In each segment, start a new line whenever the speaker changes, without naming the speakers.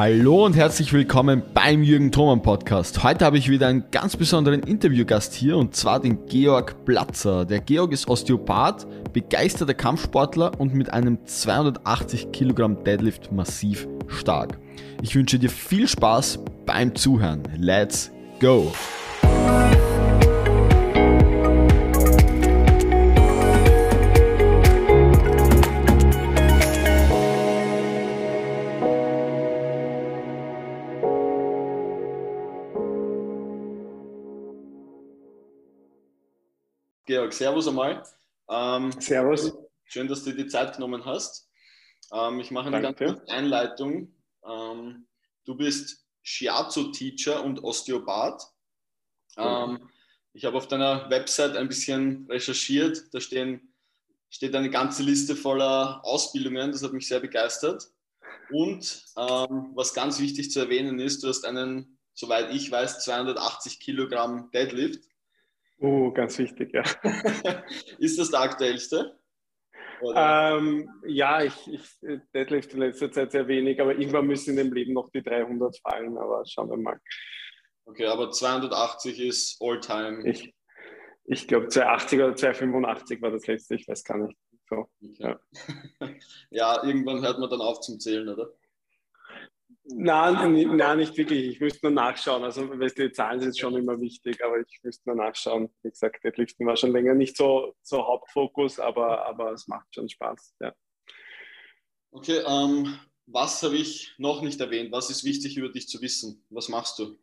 Hallo und herzlich willkommen beim Jürgen Thoman Podcast. Heute habe ich wieder einen ganz besonderen Interviewgast hier und zwar den Georg Platzer. Der Georg ist Osteopath, begeisterter Kampfsportler und mit einem 280 Kilogramm Deadlift massiv stark. Ich wünsche dir viel Spaß beim Zuhören. Let's go! Georg, Servus einmal.
Ähm, Servus.
Schön, dass du dir die Zeit genommen hast. Ähm, ich mache eine Danke. ganz kurze Einleitung. Ähm, du bist Shiatsu-Teacher und Osteopath. Mhm. ich habe auf deiner Website ein bisschen recherchiert. Da stehen, steht eine ganze Liste voller Ausbildungen. Das hat mich sehr begeistert. Und ähm, was ganz wichtig zu erwähnen ist, du hast einen, soweit ich weiß, 280 Kilogramm Deadlift.
Oh, ganz wichtig, ja.
ist das der aktuellste?
Ähm, ja, ich, ich deadlift in letzter Zeit sehr wenig, aber irgendwann müssen in dem Leben noch die 300 fallen, aber schauen wir mal.
Okay, aber 280 ist All-Time.
Ich, ich glaube 280 oder 285 war das letzte, ich weiß gar nicht. So,
okay. ja. ja, irgendwann hört man dann auf zum Zählen, oder?
Nein, nein, nicht wirklich. Ich müsste nur nachschauen. Also, weißt die Zahlen sind schon immer wichtig, aber ich müsste nur nachschauen. Wie gesagt, Deadliften war schon länger nicht so, so Hauptfokus, aber, aber es macht schon Spaß. Ja.
Okay, ähm, was habe ich noch nicht erwähnt? Was ist wichtig über dich zu wissen? Was machst du?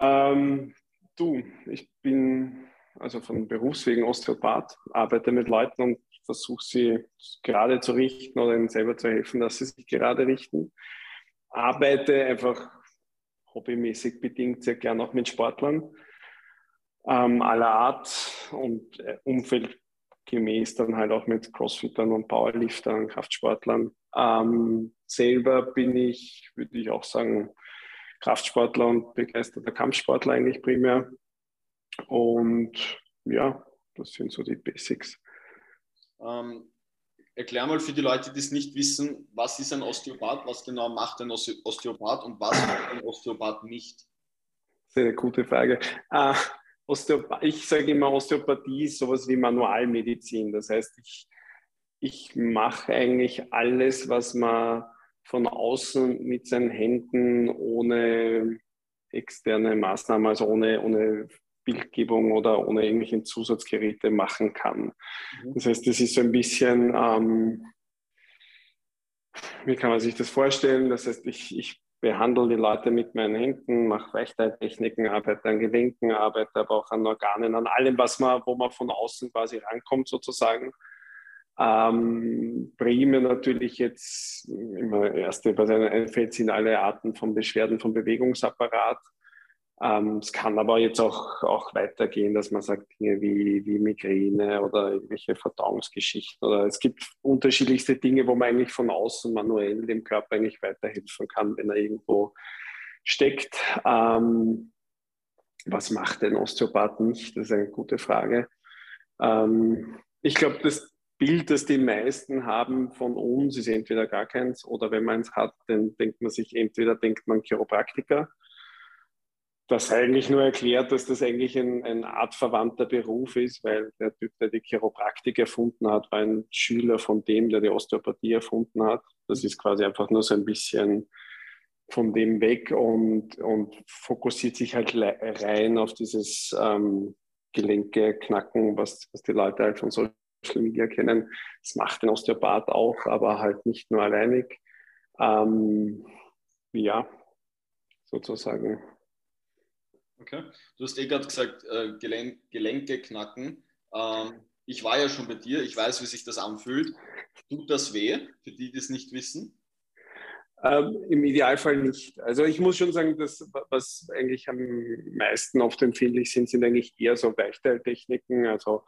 Ähm, du, ich bin also von Berufswegen Osteopath, arbeite mit Leuten und versuche sie gerade zu richten oder ihnen selber zu helfen, dass sie sich gerade richten arbeite einfach hobbymäßig bedingt sehr gern auch mit Sportlern ähm, aller Art und äh, umfeldgemäß dann halt auch mit Crossfittern und Powerliftern, Kraftsportlern. Ähm, selber bin ich, würde ich auch sagen, Kraftsportler und begeisterter Kampfsportler eigentlich primär. Und ja, das sind so die Basics.
Ähm, erklär mal für die Leute, die es nicht wissen, was ist ein Osteopath, was genau macht ein Osteopath und was macht ein Osteopath nicht?
Sehr gute Frage. Uh, ich sage immer, Osteopathie ist sowas wie Manualmedizin. Das heißt, ich, ich mache eigentlich alles, was man von außen mit seinen Händen ohne externe Maßnahmen, also ohne, ohne Bildgebung oder ohne irgendwelche Zusatzgeräte machen kann. Mhm. Das heißt, das ist so ein bisschen, ähm, wie kann man sich das vorstellen? Das heißt, ich, ich behandle die Leute mit meinen Händen, mache Weichteittechniken, arbeite an Gelenken, arbeite aber auch an Organen, an allem, was man, wo man von außen quasi rankommt sozusagen. Ähm, primär natürlich jetzt immer erste, was einem einfällt, sind alle Arten von Beschwerden vom Bewegungsapparat. Ähm, es kann aber jetzt auch, auch weitergehen, dass man sagt, Dinge wie, wie Migräne oder irgendwelche Verdauungsgeschichten. Oder es gibt unterschiedlichste Dinge, wo man eigentlich von außen manuell dem Körper eigentlich weiterhelfen kann, wenn er irgendwo steckt. Ähm, was macht ein Osteopath nicht? Das ist eine gute Frage. Ähm, ich glaube, das Bild, das die meisten haben von uns, ist entweder gar keins oder wenn man es hat, dann denkt man sich entweder denkt man Chiropraktiker das eigentlich nur erklärt, dass das eigentlich ein, ein artverwandter Beruf ist, weil der Typ, der die Chiropraktik erfunden hat, war ein Schüler von dem, der die Osteopathie erfunden hat. Das ist quasi einfach nur so ein bisschen von dem weg und, und fokussiert sich halt rein auf dieses ähm, Gelenke knacken, was, was die Leute halt von Social Media kennen. Das macht den Osteopath auch, aber halt nicht nur alleinig. Ähm, ja, sozusagen.
Okay. Du hast eh gerade gesagt, äh, Gelen Gelenke knacken. Ähm, ich war ja schon bei dir, ich weiß, wie sich das anfühlt. Tut das weh, für die, die es nicht wissen?
Ähm, Im Idealfall nicht. Also ich muss schon sagen, dass was eigentlich am meisten oft empfindlich sind, sind eigentlich eher so Weichteiltechniken. Also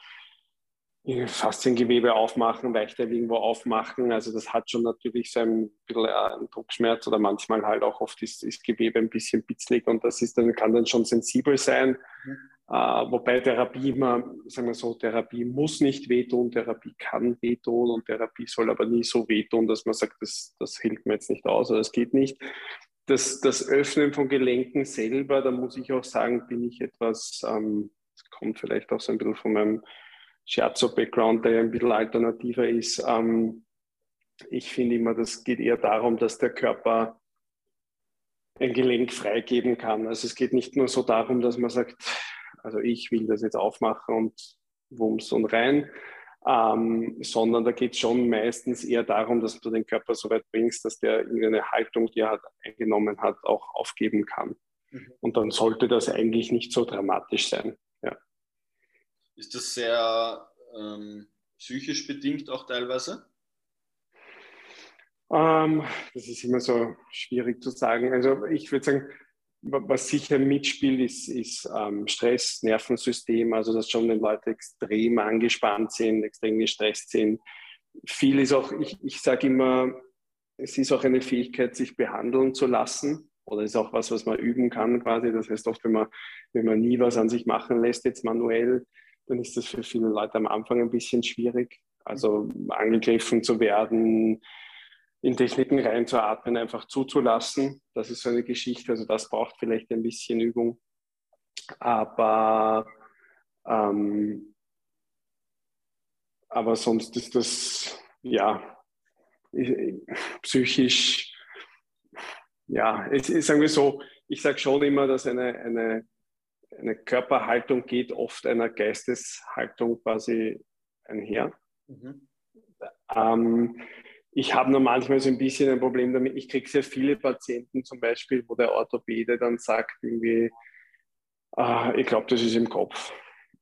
Fasziengewebe aufmachen, Weichteil irgendwo aufmachen. Also das hat schon natürlich so ein bisschen äh, einen Druckschmerz oder manchmal halt auch oft ist das Gewebe ein bisschen bitzlig und das ist dann, kann dann schon sensibel sein. Mhm. Uh, wobei Therapie immer, sagen wir so, Therapie muss nicht wehtun, Therapie kann wehtun und Therapie soll aber nie so wehtun, dass man sagt, das, das hilft mir jetzt nicht aus oder das geht nicht. Das, das Öffnen von Gelenken selber, da muss ich auch sagen, bin ich etwas, ähm, das kommt vielleicht auch so ein bisschen von meinem Scherzo-Background, der ja ein bisschen alternativer ist. Ähm, ich finde immer, das geht eher darum, dass der Körper ein Gelenk freigeben kann. Also es geht nicht nur so darum, dass man sagt, also ich will das jetzt aufmachen und wumms und rein, ähm, sondern da geht es schon meistens eher darum, dass du den Körper so weit bringst, dass der irgendeine Haltung, die er hat, eingenommen hat, auch aufgeben kann. Mhm. Und dann sollte das eigentlich nicht so dramatisch sein. Ja.
Ist das sehr ähm, psychisch bedingt auch teilweise?
Ähm, das ist immer so schwierig zu sagen. Also ich würde sagen, was sicher mitspielt, ist, ist ähm, Stress, Nervensystem, also dass schon wenn Leute extrem angespannt sind, extrem gestresst sind. Viel ist auch, ich, ich sage immer, es ist auch eine Fähigkeit, sich behandeln zu lassen. Oder ist auch was, was man üben kann quasi. Das heißt oft, wenn man, wenn man nie was an sich machen lässt, jetzt manuell, dann ist das für viele Leute am Anfang ein bisschen schwierig. Also angegriffen zu werden, in Techniken reinzuatmen, einfach zuzulassen. Das ist so eine Geschichte, also das braucht vielleicht ein bisschen Übung. Aber, ähm, aber sonst ist das, ja, psychisch, ja, es, sagen wir so, ich sage schon immer, dass eine, eine, eine Körperhaltung geht oft einer Geisteshaltung quasi einher. Mhm. Ähm, ich habe nur manchmal so ein bisschen ein Problem damit. Ich kriege sehr viele Patienten zum Beispiel, wo der Orthopäde dann sagt, irgendwie, ah, ich glaube, das ist im Kopf.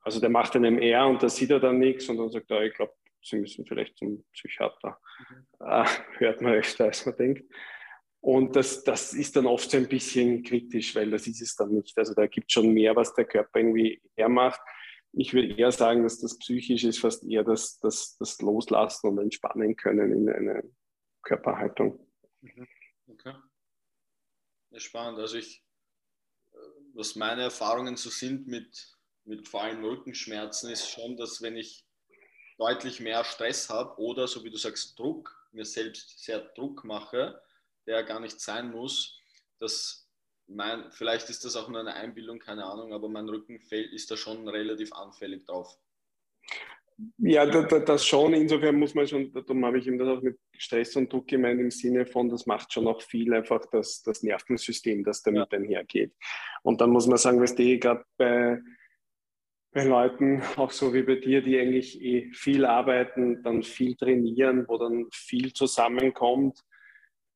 Also der macht einen MR und da sieht er dann nichts und dann sagt er, ich glaube, Sie müssen vielleicht zum Psychiater. Mhm. Ah, hört man öfter, als man denkt. Und das, das ist dann oft so ein bisschen kritisch, weil das ist es dann nicht. Also da gibt es schon mehr, was der Körper irgendwie hermacht. Ich würde eher sagen, dass das psychisch ist fast eher das, das, das Loslassen und Entspannen können in einer Körperhaltung. Mhm. Okay.
Ja, spannend. Also ich, was meine Erfahrungen so sind mit, mit vor allem Rückenschmerzen, ist schon, dass wenn ich deutlich mehr Stress habe oder, so wie du sagst, Druck, mir selbst sehr Druck mache, der gar nicht sein muss, dass mein, vielleicht ist das auch nur eine Einbildung, keine Ahnung, aber mein Rücken ist da schon relativ anfällig drauf.
Ja, das schon. Insofern muss man schon, darum habe ich ihm das auch mit Stress und Druck gemeint, im Sinne von, das macht schon auch viel einfach das, das Nervensystem, das damit ja. einhergeht. Und dann muss man sagen, was die gerade bei, bei Leuten, auch so wie bei dir, die eigentlich eh viel arbeiten, dann viel trainieren, wo dann viel zusammenkommt,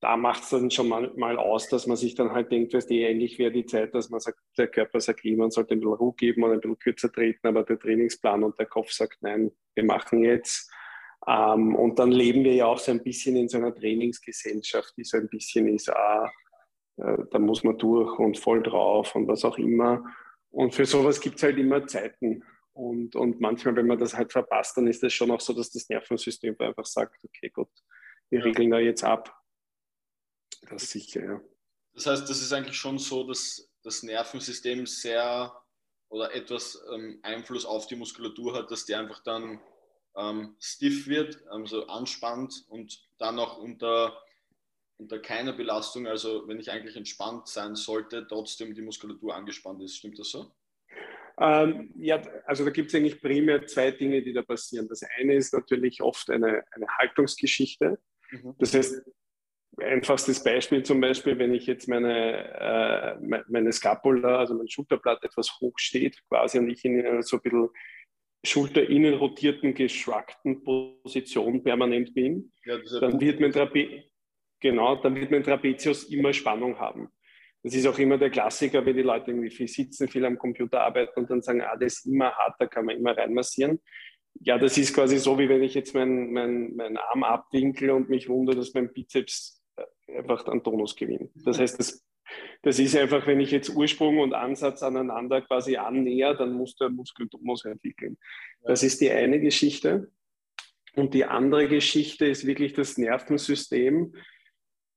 da macht es dann schon mal, mal, aus, dass man sich dann halt denkt, weißt du, eigentlich wäre die Zeit, dass man sagt, der Körper sagt, man sollte ein bisschen Ruhe geben und ein bisschen kürzer treten, aber der Trainingsplan und der Kopf sagt, nein, wir machen jetzt. Ähm, und dann leben wir ja auch so ein bisschen in so einer Trainingsgesellschaft, die so ein bisschen ist, ah, äh, da muss man durch und voll drauf und was auch immer. Und für sowas gibt es halt immer Zeiten. Und, und manchmal, wenn man das halt verpasst, dann ist das schon auch so, dass das Nervensystem einfach sagt, okay, gut, wir regeln da jetzt ab das sicher, ja.
Das heißt, das ist eigentlich schon so, dass das Nervensystem sehr oder etwas ähm, Einfluss auf die Muskulatur hat, dass die einfach dann ähm, stiff wird, also anspannt und dann auch unter, unter keiner Belastung, also wenn ich eigentlich entspannt sein sollte, trotzdem die Muskulatur angespannt ist. Stimmt das so?
Ähm, ja, also da gibt es eigentlich primär zwei Dinge, die da passieren. Das eine ist natürlich oft eine, eine Haltungsgeschichte. Mhm. Das heißt, einfachstes Beispiel zum Beispiel, wenn ich jetzt meine, äh, meine Scapula, also mein Schulterblatt etwas hoch steht quasi und ich in einer so ein bisschen schulterinnen rotierten, geschwackten Position permanent bin, ja, dann wird mein Trape genau, dann wird mein Trapezius immer Spannung haben. Das ist auch immer der Klassiker, wenn die Leute irgendwie viel sitzen, viel am Computer arbeiten und dann sagen, ah, das ist immer hart, da kann man immer reinmassieren. Ja, das ist quasi so, wie wenn ich jetzt meinen mein, mein Arm abwinkel und mich wundere, dass mein Bizeps einfach an Tonus gewinnen. Das heißt, das, das ist einfach, wenn ich jetzt Ursprung und Ansatz aneinander quasi annäher, dann muss der Muskeltonus entwickeln. Das ist die eine Geschichte. Und die andere Geschichte ist wirklich das Nervensystem.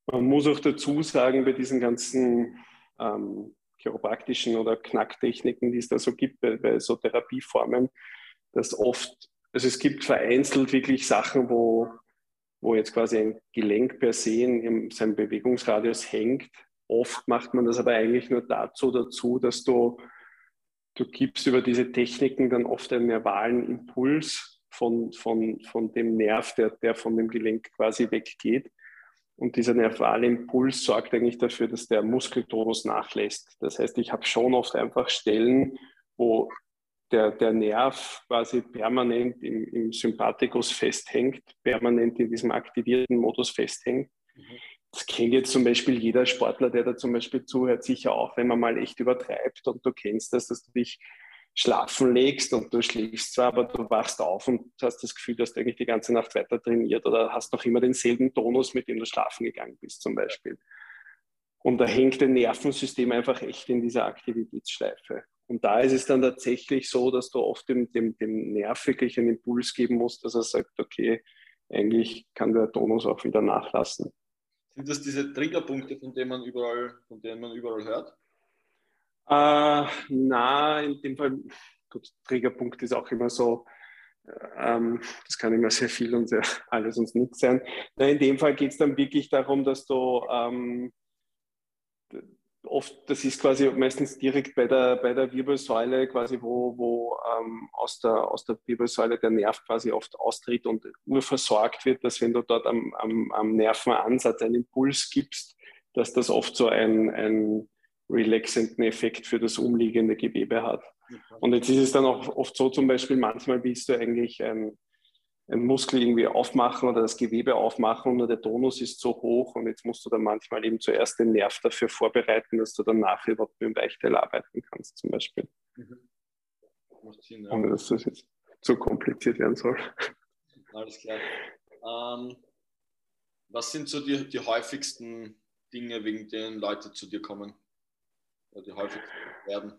Man muss auch dazu sagen, bei diesen ganzen ähm, chiropraktischen oder Knacktechniken, die es da so gibt, bei, bei so Therapieformen, dass oft, also es gibt vereinzelt wirklich Sachen, wo, wo jetzt quasi ein Gelenk per se in seinem Bewegungsradius hängt. Oft macht man das aber eigentlich nur dazu dazu, dass du, du gibst über diese Techniken dann oft einen nervalen Impuls von, von, von dem Nerv, der, der von dem Gelenk quasi weggeht. Und dieser nervale Impuls sorgt eigentlich dafür, dass der Muskeltonus nachlässt. Das heißt, ich habe schon oft einfach Stellen, wo der, der Nerv quasi permanent im, im Sympathikus festhängt, permanent in diesem aktivierten Modus festhängt. Mhm. Das kennt jetzt zum Beispiel jeder Sportler, der da zum Beispiel zuhört, sicher auch, wenn man mal echt übertreibt und du kennst das, dass du dich schlafen legst und du schläfst zwar, aber du wachst auf und hast das Gefühl, dass du eigentlich die ganze Nacht weiter trainiert oder hast noch immer denselben Tonus, mit dem du schlafen gegangen bist zum Beispiel. Und da hängt dein Nervensystem einfach echt in dieser Aktivitätsschleife. Und da ist es dann tatsächlich so, dass du oft dem, dem, dem Nerv wirklich einen Impuls geben musst, dass er sagt, okay, eigentlich kann der Tonus auch wieder nachlassen.
Sind das diese Triggerpunkte, von denen man überall, von denen man überall hört?
Äh, na, in dem Fall, gut, Triggerpunkt ist auch immer so, ähm, das kann immer sehr viel und sehr alles und nichts sein. Na, in dem Fall geht es dann wirklich darum, dass du ähm, oft, das ist quasi meistens direkt bei der, bei der Wirbelsäule, quasi wo, wo ähm, aus, der, aus der Wirbelsäule der Nerv quasi oft austritt und urversorgt wird, dass wenn du dort am, am, am Nervenansatz einen Impuls gibst, dass das oft so ein, ein relaxenden Effekt für das umliegende Gewebe hat. Und jetzt ist es dann auch oft so, zum Beispiel, manchmal willst du eigentlich ein, ein Muskel irgendwie aufmachen oder das Gewebe aufmachen und nur der Tonus ist so hoch und jetzt musst du dann manchmal eben zuerst den Nerv dafür vorbereiten, dass du dann nachher überhaupt mit dem Weichteil arbeiten kannst, zum Beispiel. Mhm. Sinn, ja. Ohne dass das jetzt zu kompliziert werden soll.
Alles klar. Ähm, was sind so die, die häufigsten Dinge, wegen denen Leute zu dir kommen? die häufig werden?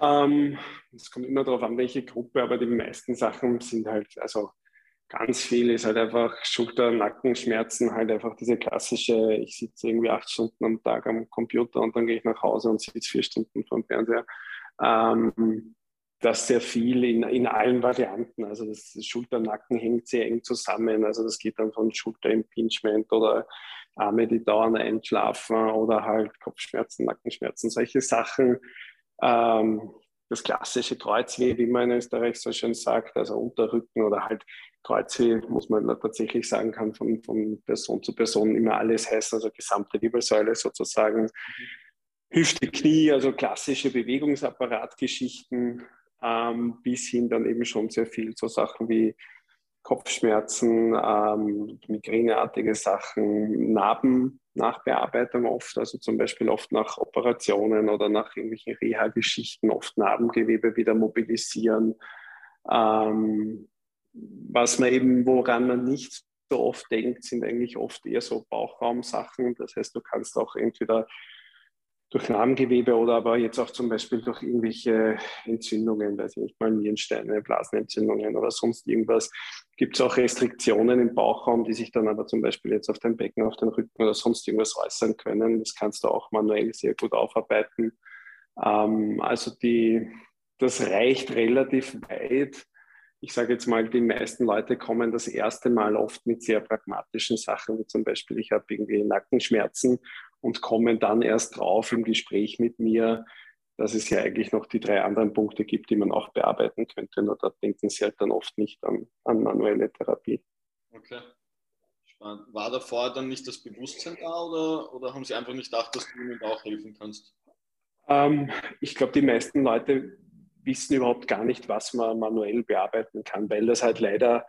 Ähm, es ähm, kommt immer darauf an, welche Gruppe, aber die meisten Sachen sind halt, also ganz viel ist halt einfach Schulter-, Nackenschmerzen, halt einfach diese klassische, ich sitze irgendwie acht Stunden am Tag am Computer und dann gehe ich nach Hause und sitze vier Stunden vor dem Fernseher. Ähm, das sehr viel in, in allen Varianten. Also das Schulter-Nacken hängt sehr eng zusammen. Also das geht dann von Schulter-Impingement oder Arme, die dauernd einschlafen oder halt Kopfschmerzen, Nackenschmerzen, solche Sachen. Ähm, das klassische Kreuzweh, wie man in Österreich so schön sagt, also Unterrücken oder halt Kreuzweh, muss man tatsächlich sagen kann, von, von Person zu Person immer alles heißt, also gesamte Wirbelsäule sozusagen. Mhm. Hüfte, Knie, also klassische Bewegungsapparatgeschichten, ähm, bis hin dann eben schon sehr viel so Sachen wie Kopfschmerzen, ähm, migräneartige Sachen, Narben, Nachbearbeitung oft, also zum Beispiel oft nach Operationen oder nach irgendwelchen Reha-Geschichten, oft Narbengewebe wieder mobilisieren. Ähm, was man eben, woran man nicht so oft denkt, sind eigentlich oft eher so Bauchraumsachen. Das heißt, du kannst auch entweder durch Narbengewebe oder aber jetzt auch zum Beispiel durch irgendwelche Entzündungen, weiß ich nicht mal Nierensteine, Blasenentzündungen oder sonst irgendwas, gibt es auch Restriktionen im Bauchraum, die sich dann aber zum Beispiel jetzt auf dein Becken, auf den Rücken oder sonst irgendwas äußern können. Das kannst du auch manuell sehr gut aufarbeiten. Ähm, also die, das reicht relativ weit. Ich sage jetzt mal, die meisten Leute kommen das erste Mal oft mit sehr pragmatischen Sachen, wie zum Beispiel, ich habe irgendwie Nackenschmerzen und kommen dann erst drauf im Gespräch mit mir, dass es ja eigentlich noch die drei anderen Punkte gibt, die man auch bearbeiten könnte. Nur da denken sie halt dann oft nicht an, an manuelle Therapie.
Okay. Spannend. War davor dann nicht das Bewusstsein da oder, oder haben sie einfach nicht gedacht, dass du ihnen auch helfen kannst?
Ähm, ich glaube, die meisten Leute wissen überhaupt gar nicht, was man manuell bearbeiten kann, weil das halt leider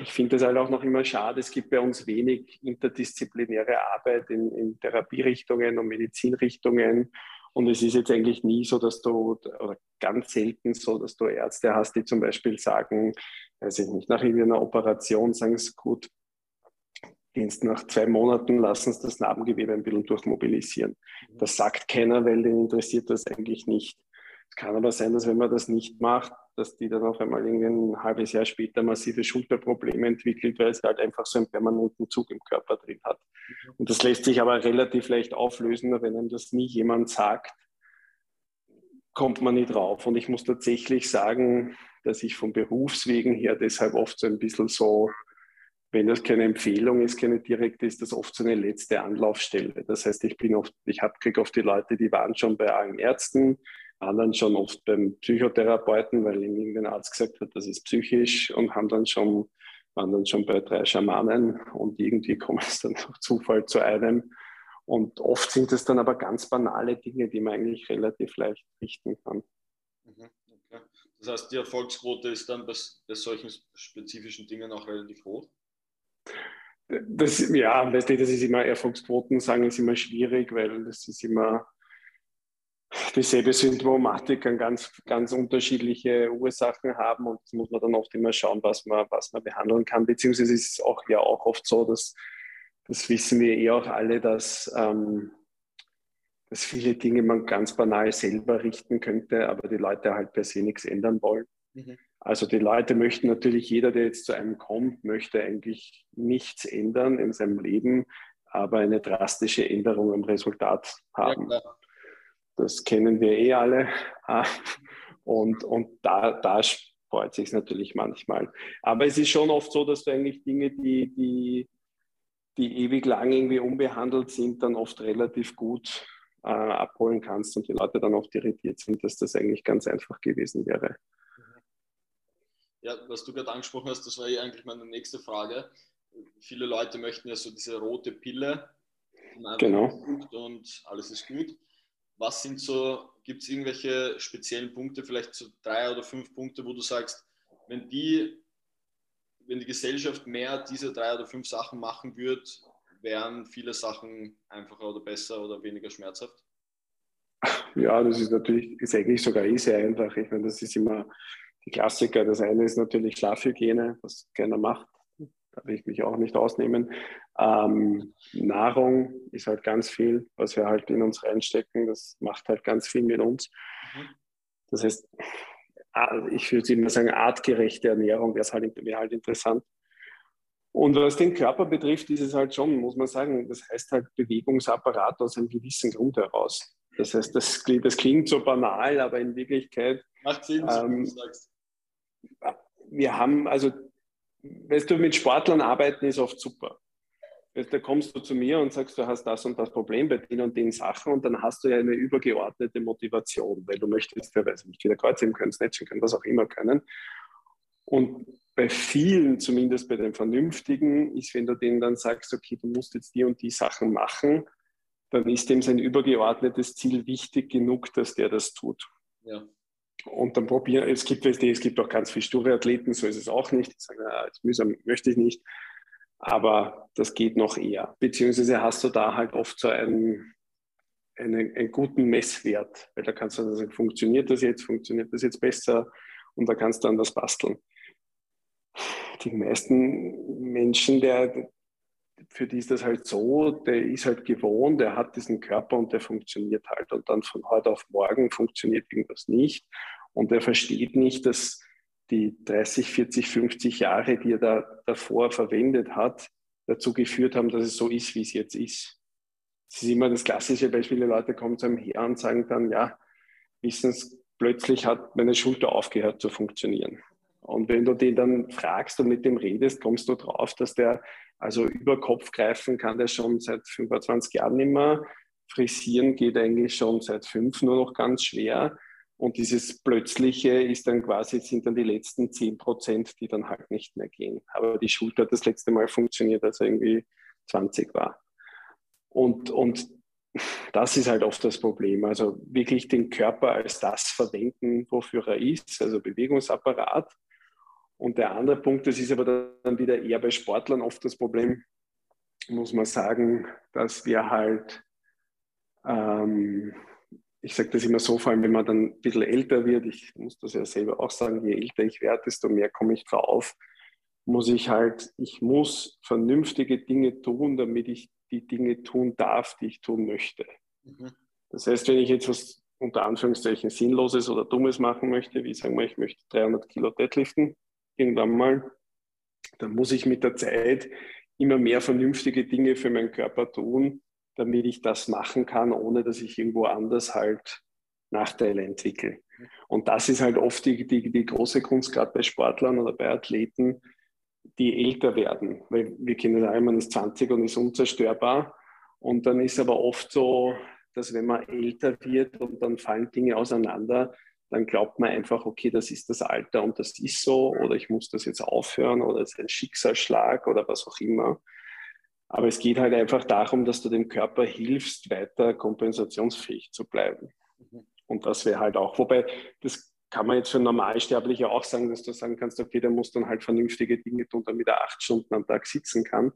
ich finde das halt auch noch immer schade. Es gibt bei uns wenig interdisziplinäre Arbeit in, in Therapierichtungen und Medizinrichtungen. Und es ist jetzt eigentlich nie so, dass du, oder ganz selten so, dass du Ärzte hast, die zum Beispiel sagen, weiß ich nicht, nach irgendeiner Operation sagen sie, gut, es nach zwei Monaten, lassen sie das Narbengewebe ein bisschen durchmobilisieren. Das sagt keiner, weil den interessiert das eigentlich nicht. Es kann aber sein, dass wenn man das nicht macht, dass die dann auf einmal irgendwie ein halbes Jahr später massive Schulterprobleme entwickelt, weil es halt einfach so einen permanenten Zug im Körper drin hat. Mhm. Und das lässt sich aber relativ leicht auflösen, wenn einem das nie jemand sagt, kommt man nicht drauf. Und ich muss tatsächlich sagen, dass ich vom Berufswegen her deshalb oft so ein bisschen so wenn das keine Empfehlung ist, keine direkte, ist das oft so eine letzte Anlaufstelle. Das heißt, ich bin oft, ich kriege oft die Leute, die waren schon bei allen Ärzten, anderen schon oft beim Psychotherapeuten, weil ihnen irgendein Arzt gesagt hat, das ist psychisch und haben dann schon, waren dann schon bei drei Schamanen und irgendwie kommen es dann durch Zufall zu einem. Und oft sind es dann aber ganz banale Dinge, die man eigentlich relativ leicht richten kann.
Mhm, okay. Das heißt, die Erfolgsquote ist dann bei, bei solchen spezifischen Dingen auch relativ hoch?
Das, ja, das ist immer Erfolgsquoten sagen, ist immer schwierig, weil das ist immer dieselbe Symptomatik kann ganz, ganz unterschiedliche Ursachen haben und das muss man dann oft immer schauen, was man, was man behandeln kann. Beziehungsweise ist es auch ja auch oft so, dass das wissen wir eh auch alle, dass, ähm, dass viele Dinge man ganz banal selber richten könnte, aber die Leute halt per se nichts ändern wollen. Mhm. Also die Leute möchten natürlich, jeder, der jetzt zu einem kommt, möchte eigentlich nichts ändern in seinem Leben, aber eine drastische Änderung im Resultat haben. Ja, das kennen wir eh alle. Und, und da, da freut sich natürlich manchmal. Aber es ist schon oft so, dass du eigentlich Dinge, die, die, die ewig lang irgendwie unbehandelt sind, dann oft relativ gut äh, abholen kannst und die Leute dann oft irritiert sind, dass das eigentlich ganz einfach gewesen wäre.
Ja, was du gerade angesprochen hast, das war ja eigentlich meine nächste Frage. Viele Leute möchten ja so diese rote Pille
genau.
und alles ist gut. Was sind so, gibt es irgendwelche speziellen Punkte, vielleicht so drei oder fünf Punkte, wo du sagst, wenn die, wenn die Gesellschaft mehr diese drei oder fünf Sachen machen würde, wären viele Sachen einfacher oder besser oder weniger schmerzhaft?
Ja, das ist natürlich, ist eigentlich sogar eh sehr einfach. Ich meine, das ist immer, die Klassiker. Das eine ist natürlich Schlafhygiene, was keiner macht. Da will ich mich auch nicht ausnehmen. Ähm, Nahrung ist halt ganz viel, was wir halt in uns reinstecken. Das macht halt ganz viel mit uns. Mhm. Das heißt, ich würde immer sagen, artgerechte Ernährung wäre halt, wär halt interessant. Und was den Körper betrifft, ist es halt schon, muss man sagen, das heißt halt Bewegungsapparat aus einem gewissen Grund heraus. Das heißt, das, das klingt so banal, aber in Wirklichkeit.
Macht Sinn, ähm, du sagst
wir haben, also, weißt du, mit Sportlern arbeiten ist oft super. Da kommst du zu mir und sagst, du hast das und das Problem bei den und den Sachen und dann hast du ja eine übergeordnete Motivation, weil du möchtest, wer weiß nicht, wieder Kreuzheben können, Snatchen können, was auch immer können. Und bei vielen, zumindest bei den Vernünftigen, ist, wenn du denen dann sagst, okay, du musst jetzt die und die Sachen machen, dann ist dem sein übergeordnetes Ziel wichtig genug, dass der das tut. Ja. Und dann probieren, es gibt es gibt auch ganz viele sture Athleten, so ist es auch nicht. Die sagen, ah, jetzt mühsam möchte ich nicht. Aber das geht noch eher. Beziehungsweise hast du da halt oft so einen, einen, einen guten Messwert, weil da kannst du dann sagen, funktioniert das jetzt, funktioniert das jetzt besser und da kannst du dann das basteln. Die meisten Menschen, der, für die ist das halt so, der ist halt gewohnt, der hat diesen Körper und der funktioniert halt. Und dann von heute auf morgen funktioniert irgendwas nicht. Und er versteht nicht, dass die 30, 40, 50 Jahre, die er da davor verwendet hat, dazu geführt haben, dass es so ist, wie es jetzt ist. Das ist immer das klassische Beispiel, die Leute kommen zu einem her und sagen dann, ja, wissen Sie, plötzlich hat meine Schulter aufgehört zu funktionieren. Und wenn du den dann fragst und mit dem redest, kommst du drauf, dass der also über Kopf greifen kann der schon seit 25 Jahren nicht mehr. Frisieren geht eigentlich schon seit fünf nur noch ganz schwer. Und dieses Plötzliche ist dann quasi, sind dann die letzten 10 Prozent, die dann halt nicht mehr gehen. Aber die Schulter hat das letzte Mal funktioniert, als er irgendwie 20 war. Und, und das ist halt oft das Problem. Also wirklich den Körper als das verwenden, wofür er ist, also Bewegungsapparat. Und der andere Punkt, das ist aber dann wieder eher bei Sportlern oft das Problem, muss man sagen, dass wir halt, ähm, ich sage das immer so, vor allem wenn man dann ein bisschen älter wird, ich muss das ja selber auch sagen, je älter ich werde, desto mehr komme ich drauf, muss ich halt, ich muss vernünftige Dinge tun, damit ich die Dinge tun darf, die ich tun möchte. Mhm. Das heißt, wenn ich jetzt was unter Anführungszeichen Sinnloses oder Dummes machen möchte, wie sagen wir, ich möchte 300 Kilo Deadliften, irgendwann mal, dann muss ich mit der Zeit immer mehr vernünftige Dinge für meinen Körper tun, damit ich das machen kann, ohne dass ich irgendwo anders halt Nachteile entwickle. Und das ist halt oft die, die, die große Kunst, gerade bei Sportlern oder bei Athleten, die älter werden. Weil wir kennen alle, man ist 20 und ist unzerstörbar. Und dann ist aber oft so, dass wenn man älter wird und dann fallen Dinge auseinander, dann glaubt man einfach, okay, das ist das Alter und das ist so oder ich muss das jetzt aufhören oder es ist ein Schicksalsschlag oder was auch immer. Aber es geht halt einfach darum, dass du dem Körper hilfst, weiter kompensationsfähig zu bleiben. Mhm. Und das wäre halt auch, wobei das kann man jetzt für Normalsterbliche auch sagen, dass du sagen kannst, okay, der muss dann halt vernünftige Dinge tun, damit er acht Stunden am Tag sitzen kann.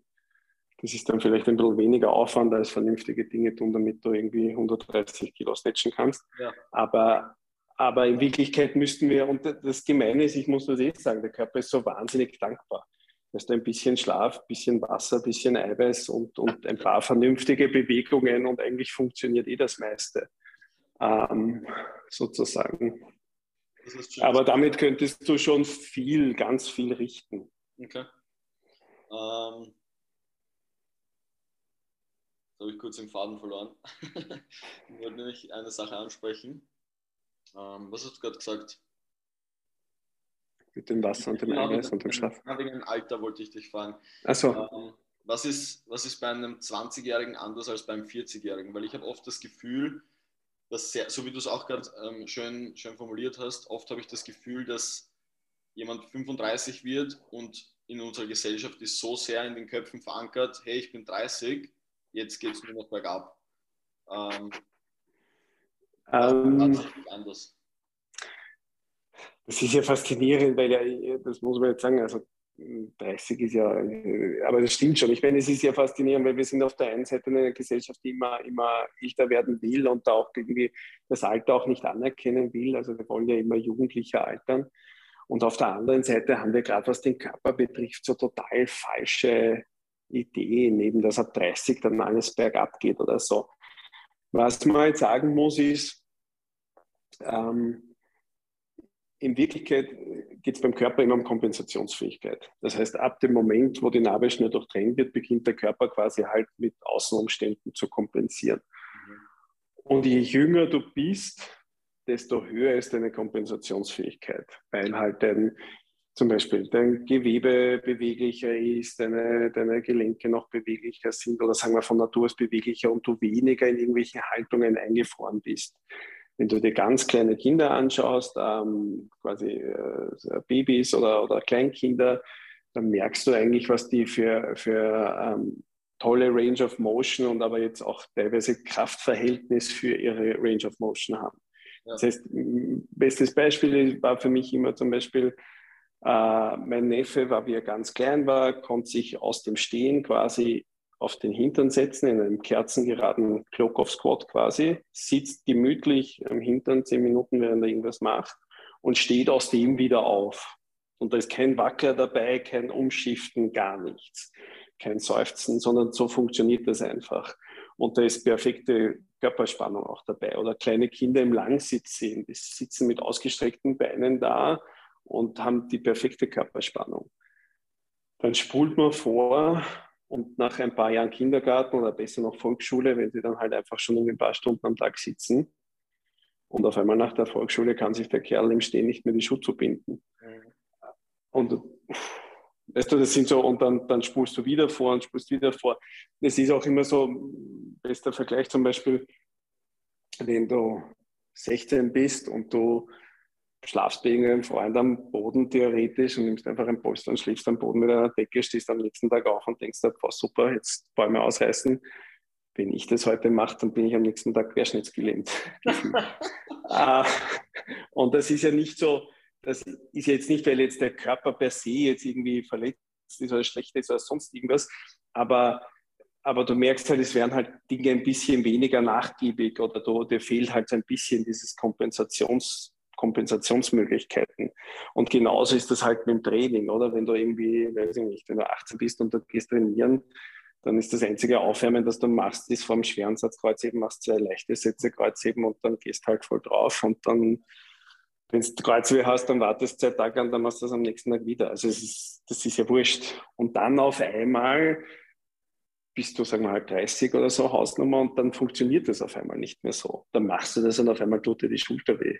Das ist dann vielleicht ein bisschen weniger Aufwand als vernünftige Dinge tun, damit du irgendwie 130 Kilo snatchen kannst. Ja. Aber, aber in Wirklichkeit müssten wir, und das Gemeine ist, ich muss das jetzt sagen, der Körper ist so wahnsinnig dankbar. Dass du ein bisschen Schlaf, ein bisschen Wasser, ein bisschen Eiweiß und, und ein paar vernünftige Bewegungen und eigentlich funktioniert eh das meiste. Ähm, sozusagen. Aber damit könntest du schon viel, ganz viel richten. Okay. Ähm,
habe ich kurz den Faden verloren. ich wollte nämlich eine Sache ansprechen. Ähm, was hast du gerade gesagt?
Mit dem Wasser und dem genau, Eiweiß und dem Schlaf.
Wegen dem Alter wollte ich dich fragen.
Achso. Ähm,
was, ist, was ist bei einem 20-Jährigen anders als beim 40-Jährigen? Weil ich habe oft das Gefühl, dass sehr, so wie du es auch gerade ähm, schön, schön formuliert hast, oft habe ich das Gefühl, dass jemand 35 wird und in unserer Gesellschaft ist so sehr in den Köpfen verankert, hey, ich bin 30 jetzt geht es nur noch bergab. Ähm,
ähm, anders. Das ist ja faszinierend, weil ja, das muss man jetzt sagen, also 30 ist ja, aber das stimmt schon. Ich meine, es ist ja faszinierend, weil wir sind auf der einen Seite in einer Gesellschaft, die immer, immer älter werden will und da auch irgendwie das Alter auch nicht anerkennen will. Also wir wollen ja immer jugendlicher altern. Und auf der anderen Seite haben wir gerade, was den Körper betrifft, so total falsche Idee, neben dass ab 30 dann alles bergab geht oder so. Was man jetzt sagen muss, ist, ähm, in Wirklichkeit geht es beim Körper immer um Kompensationsfähigkeit. Das heißt, ab dem Moment, wo die Nabelschnur durchtrennt wird, beginnt der Körper quasi halt mit Außenumständen zu kompensieren. Mhm. Und je jünger du bist, desto höher ist deine Kompensationsfähigkeit, weil halt dein zum Beispiel dein Gewebe beweglicher ist, deine, deine Gelenke noch beweglicher sind oder sagen wir von Natur aus beweglicher und du weniger in irgendwelchen Haltungen eingefroren bist. Wenn du dir ganz kleine Kinder anschaust, ähm, quasi äh, Babys oder, oder Kleinkinder, dann merkst du eigentlich, was die für, für ähm, tolle Range of Motion und aber jetzt auch teilweise Kraftverhältnis für ihre Range of Motion haben. Ja. Das heißt, bestes Beispiel war für mich immer zum Beispiel äh, mein Neffe war, wie er ganz klein war, konnte sich aus dem Stehen quasi auf den Hintern setzen, in einem kerzengeraden Klokow-Squat quasi, sitzt gemütlich am Hintern zehn Minuten, während er irgendwas macht und steht aus dem wieder auf. Und da ist kein Wackler dabei, kein Umschiften, gar nichts. Kein Seufzen, sondern so funktioniert das einfach. Und da ist perfekte Körperspannung auch dabei. Oder kleine Kinder im Langsitz sehen, die sitzen mit ausgestreckten Beinen da und haben die perfekte Körperspannung. Dann spult man vor und nach ein paar Jahren Kindergarten oder besser noch Volksschule, wenn sie dann halt einfach schon ein paar Stunden am Tag sitzen und auf einmal nach der Volksschule kann sich der Kerl im Stehen nicht mehr die Schuhe zubinden. Mhm. Und weißt du, das sind so, und dann, dann spulst du wieder vor und spulst wieder vor. Das ist auch immer so, bester Vergleich zum Beispiel, wenn du 16 bist und du schlafst bei irgendeinem Freund am Boden theoretisch und nimmst einfach ein Polster und schläfst am Boden mit einer Decke, stehst am nächsten Tag auf und denkst, boah, super, jetzt Bäume ausreißen. Wenn ich das heute mache, dann bin ich am nächsten Tag querschnittsgelähmt. ah, und das ist ja nicht so, das ist jetzt nicht, weil jetzt der Körper per se jetzt irgendwie verletzt ist oder schlecht ist oder sonst irgendwas, aber, aber du merkst halt, es werden halt Dinge ein bisschen weniger nachgiebig oder du, dir fehlt halt so ein bisschen dieses Kompensations- Kompensationsmöglichkeiten. Und genauso ist das halt mit dem Training, oder? Wenn du irgendwie, weiß ich nicht, wenn du 18 bist und du gehst trainieren, dann ist das einzige Aufwärmen, das du machst, ist vor dem schweren Satz Kreuzheben, machst zwei leichte Sätze Kreuzheben und dann gehst halt voll drauf und dann, wenn du Kreuzweh hast, dann wartest zwei Tage und dann machst du das am nächsten Tag wieder. Also ist, das ist ja wurscht. Und dann auf einmal bist du, sagen wir halt 30 oder so Hausnummer und dann funktioniert das auf einmal nicht mehr so. Dann machst du das und auf einmal tut dir die Schulter weh.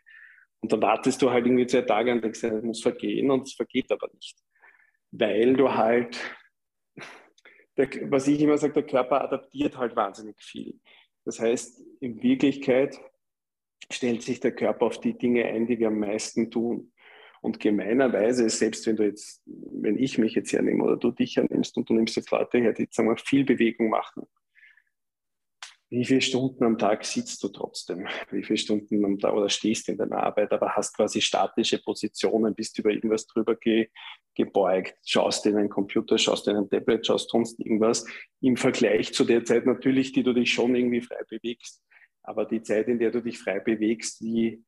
Und dann wartest du halt irgendwie zwei Tage und denkst, das muss vergehen und es vergeht aber nicht. Weil du halt der, was ich immer sage, der Körper adaptiert halt wahnsinnig viel. Das heißt, in Wirklichkeit stellt sich der Körper auf die Dinge ein, die wir am meisten tun. Und gemeinerweise, selbst wenn du jetzt, wenn ich mich jetzt hernehme oder du dich hernimmst und du nimmst jetzt Leute her, die sagen wir, viel Bewegung machen, wie viele Stunden am Tag sitzt du trotzdem? Wie viele Stunden am Tag oder stehst in deiner Arbeit, aber hast quasi statische Positionen, bist über irgendwas drüber ge, gebeugt, schaust in einen Computer, schaust in ein Tablet, schaust sonst irgendwas. Im Vergleich zu der Zeit natürlich, die du dich schon irgendwie frei bewegst. Aber die Zeit, in der du dich frei bewegst, wie,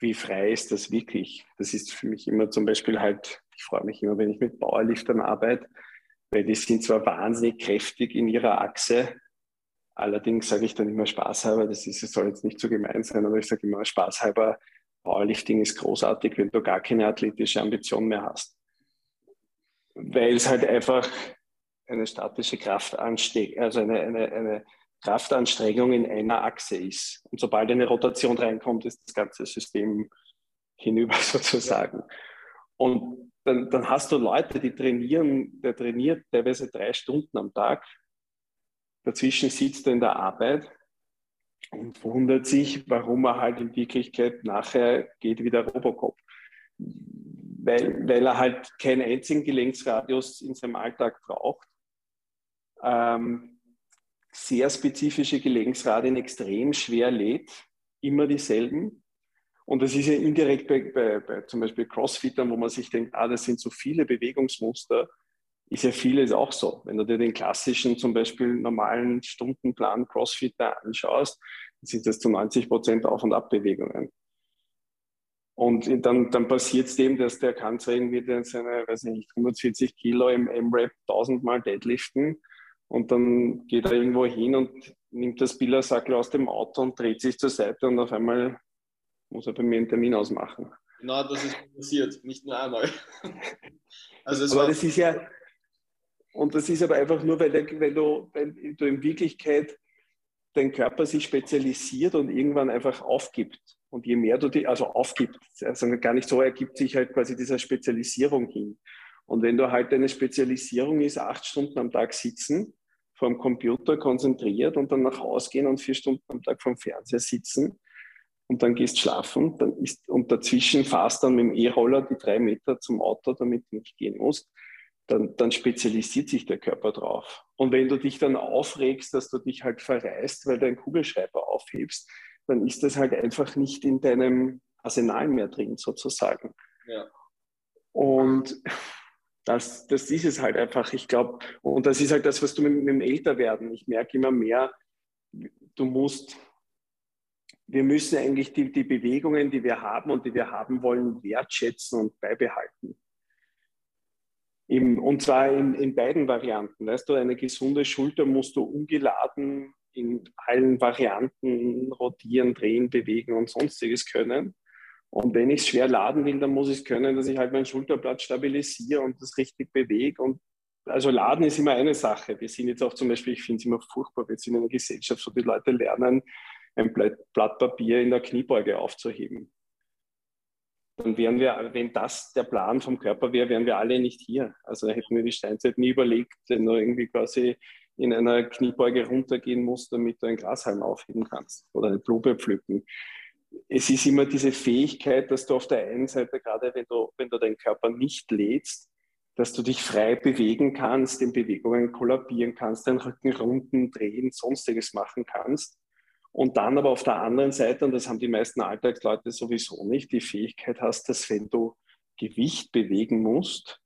wie frei ist das wirklich? Das ist für mich immer zum Beispiel halt, ich freue mich immer, wenn ich mit Powerliftern arbeite, weil die sind zwar wahnsinnig kräftig in ihrer Achse, Allerdings sage ich dann immer spaßhalber, das ist, soll jetzt nicht so gemein sein, aber ich sage immer spaßhalber, Powerlifting ist großartig, wenn du gar keine athletische Ambition mehr hast. Weil es halt einfach eine statische Kraftanstrengung, also eine, eine, eine Kraftanstrengung in einer Achse ist. Und sobald eine Rotation reinkommt, ist das ganze System hinüber sozusagen. Und dann, dann hast du Leute, die trainieren, der trainiert teilweise drei Stunden am Tag Dazwischen sitzt er in der Arbeit und wundert sich, warum er halt in Wirklichkeit nachher geht wie der Robocop. Weil, weil er halt keinen einzigen Gelenksradius in seinem Alltag braucht. Ähm, sehr spezifische Gelenksradien extrem schwer lädt, immer dieselben. Und das ist ja indirekt bei, bei, bei zum Beispiel Crossfittern, wo man sich denkt, ah, das sind so viele Bewegungsmuster ist ja vieles auch so. Wenn du dir den klassischen, zum Beispiel normalen Stundenplan Crossfitter anschaust, sind das zu 90 Prozent Auf- und Abbewegungen. Und dann, dann passiert es dem, dass der kann zwar irgendwie seine, weiß nicht, 140 Kilo im M-Rap tausendmal deadliften und dann geht er irgendwo hin und nimmt das Billersackel aus dem Auto und dreht sich zur Seite und auf einmal muss er bei mir einen Termin ausmachen.
Genau, das ist passiert, nicht nur einmal.
Also Aber das ist ja, und das ist aber einfach nur, weil, weil, du, weil du in Wirklichkeit dein Körper sich spezialisiert und irgendwann einfach aufgibt. Und je mehr du die, also aufgibt, also gar nicht so, ergibt sich halt quasi dieser Spezialisierung hin. Und wenn du halt deine Spezialisierung ist, acht Stunden am Tag sitzen, vor Computer konzentriert und dann nach Hause gehen und vier Stunden am Tag vom Fernseher sitzen und dann gehst schlafen, dann ist, und dazwischen fahrst dann mit dem E-Roller die drei Meter zum Auto, damit du nicht gehen musst, dann, dann spezialisiert sich der Körper drauf. Und wenn du dich dann aufregst, dass du dich halt verreißt, weil du einen Kugelschreiber aufhebst, dann ist das halt einfach nicht in deinem Arsenal mehr drin, sozusagen. Ja. Und das, das ist es halt einfach. Ich glaube, und das ist halt das, was du mit, mit dem Älterwerden. Ich merke immer mehr, du musst, wir müssen eigentlich die, die Bewegungen, die wir haben und die wir haben wollen, wertschätzen und beibehalten. Im, und zwar in, in beiden Varianten. Weißt du, eine gesunde Schulter musst du ungeladen in allen Varianten rotieren, drehen, bewegen und sonstiges können. Und wenn ich es schwer laden will, dann muss ich es können, dass ich halt mein Schulterblatt stabilisiere und das richtig bewege. Und also laden ist immer eine Sache. Wir sind jetzt auch zum Beispiel, ich finde es immer furchtbar, wir sind in einer Gesellschaft, wo die Leute lernen, ein Blatt Papier in der Kniebeuge aufzuheben dann wären wir, wenn das der Plan vom Körper wäre, wären wir alle nicht hier. Also hätten wir die Steinzeit nie überlegt, wenn du irgendwie quasi in einer Kniebeuge runtergehen musst, damit du einen Grashalm aufheben kannst oder eine Blume pflücken. Es ist immer diese Fähigkeit, dass du auf der einen Seite, gerade wenn du, wenn du deinen Körper nicht lädst, dass du dich frei bewegen kannst, in Bewegungen kollabieren kannst, deinen Rücken runden, drehen, sonstiges machen kannst und dann aber auf der anderen Seite, und das haben die meisten Alltagsleute sowieso nicht, die Fähigkeit hast, dass wenn du Gewicht bewegen musst,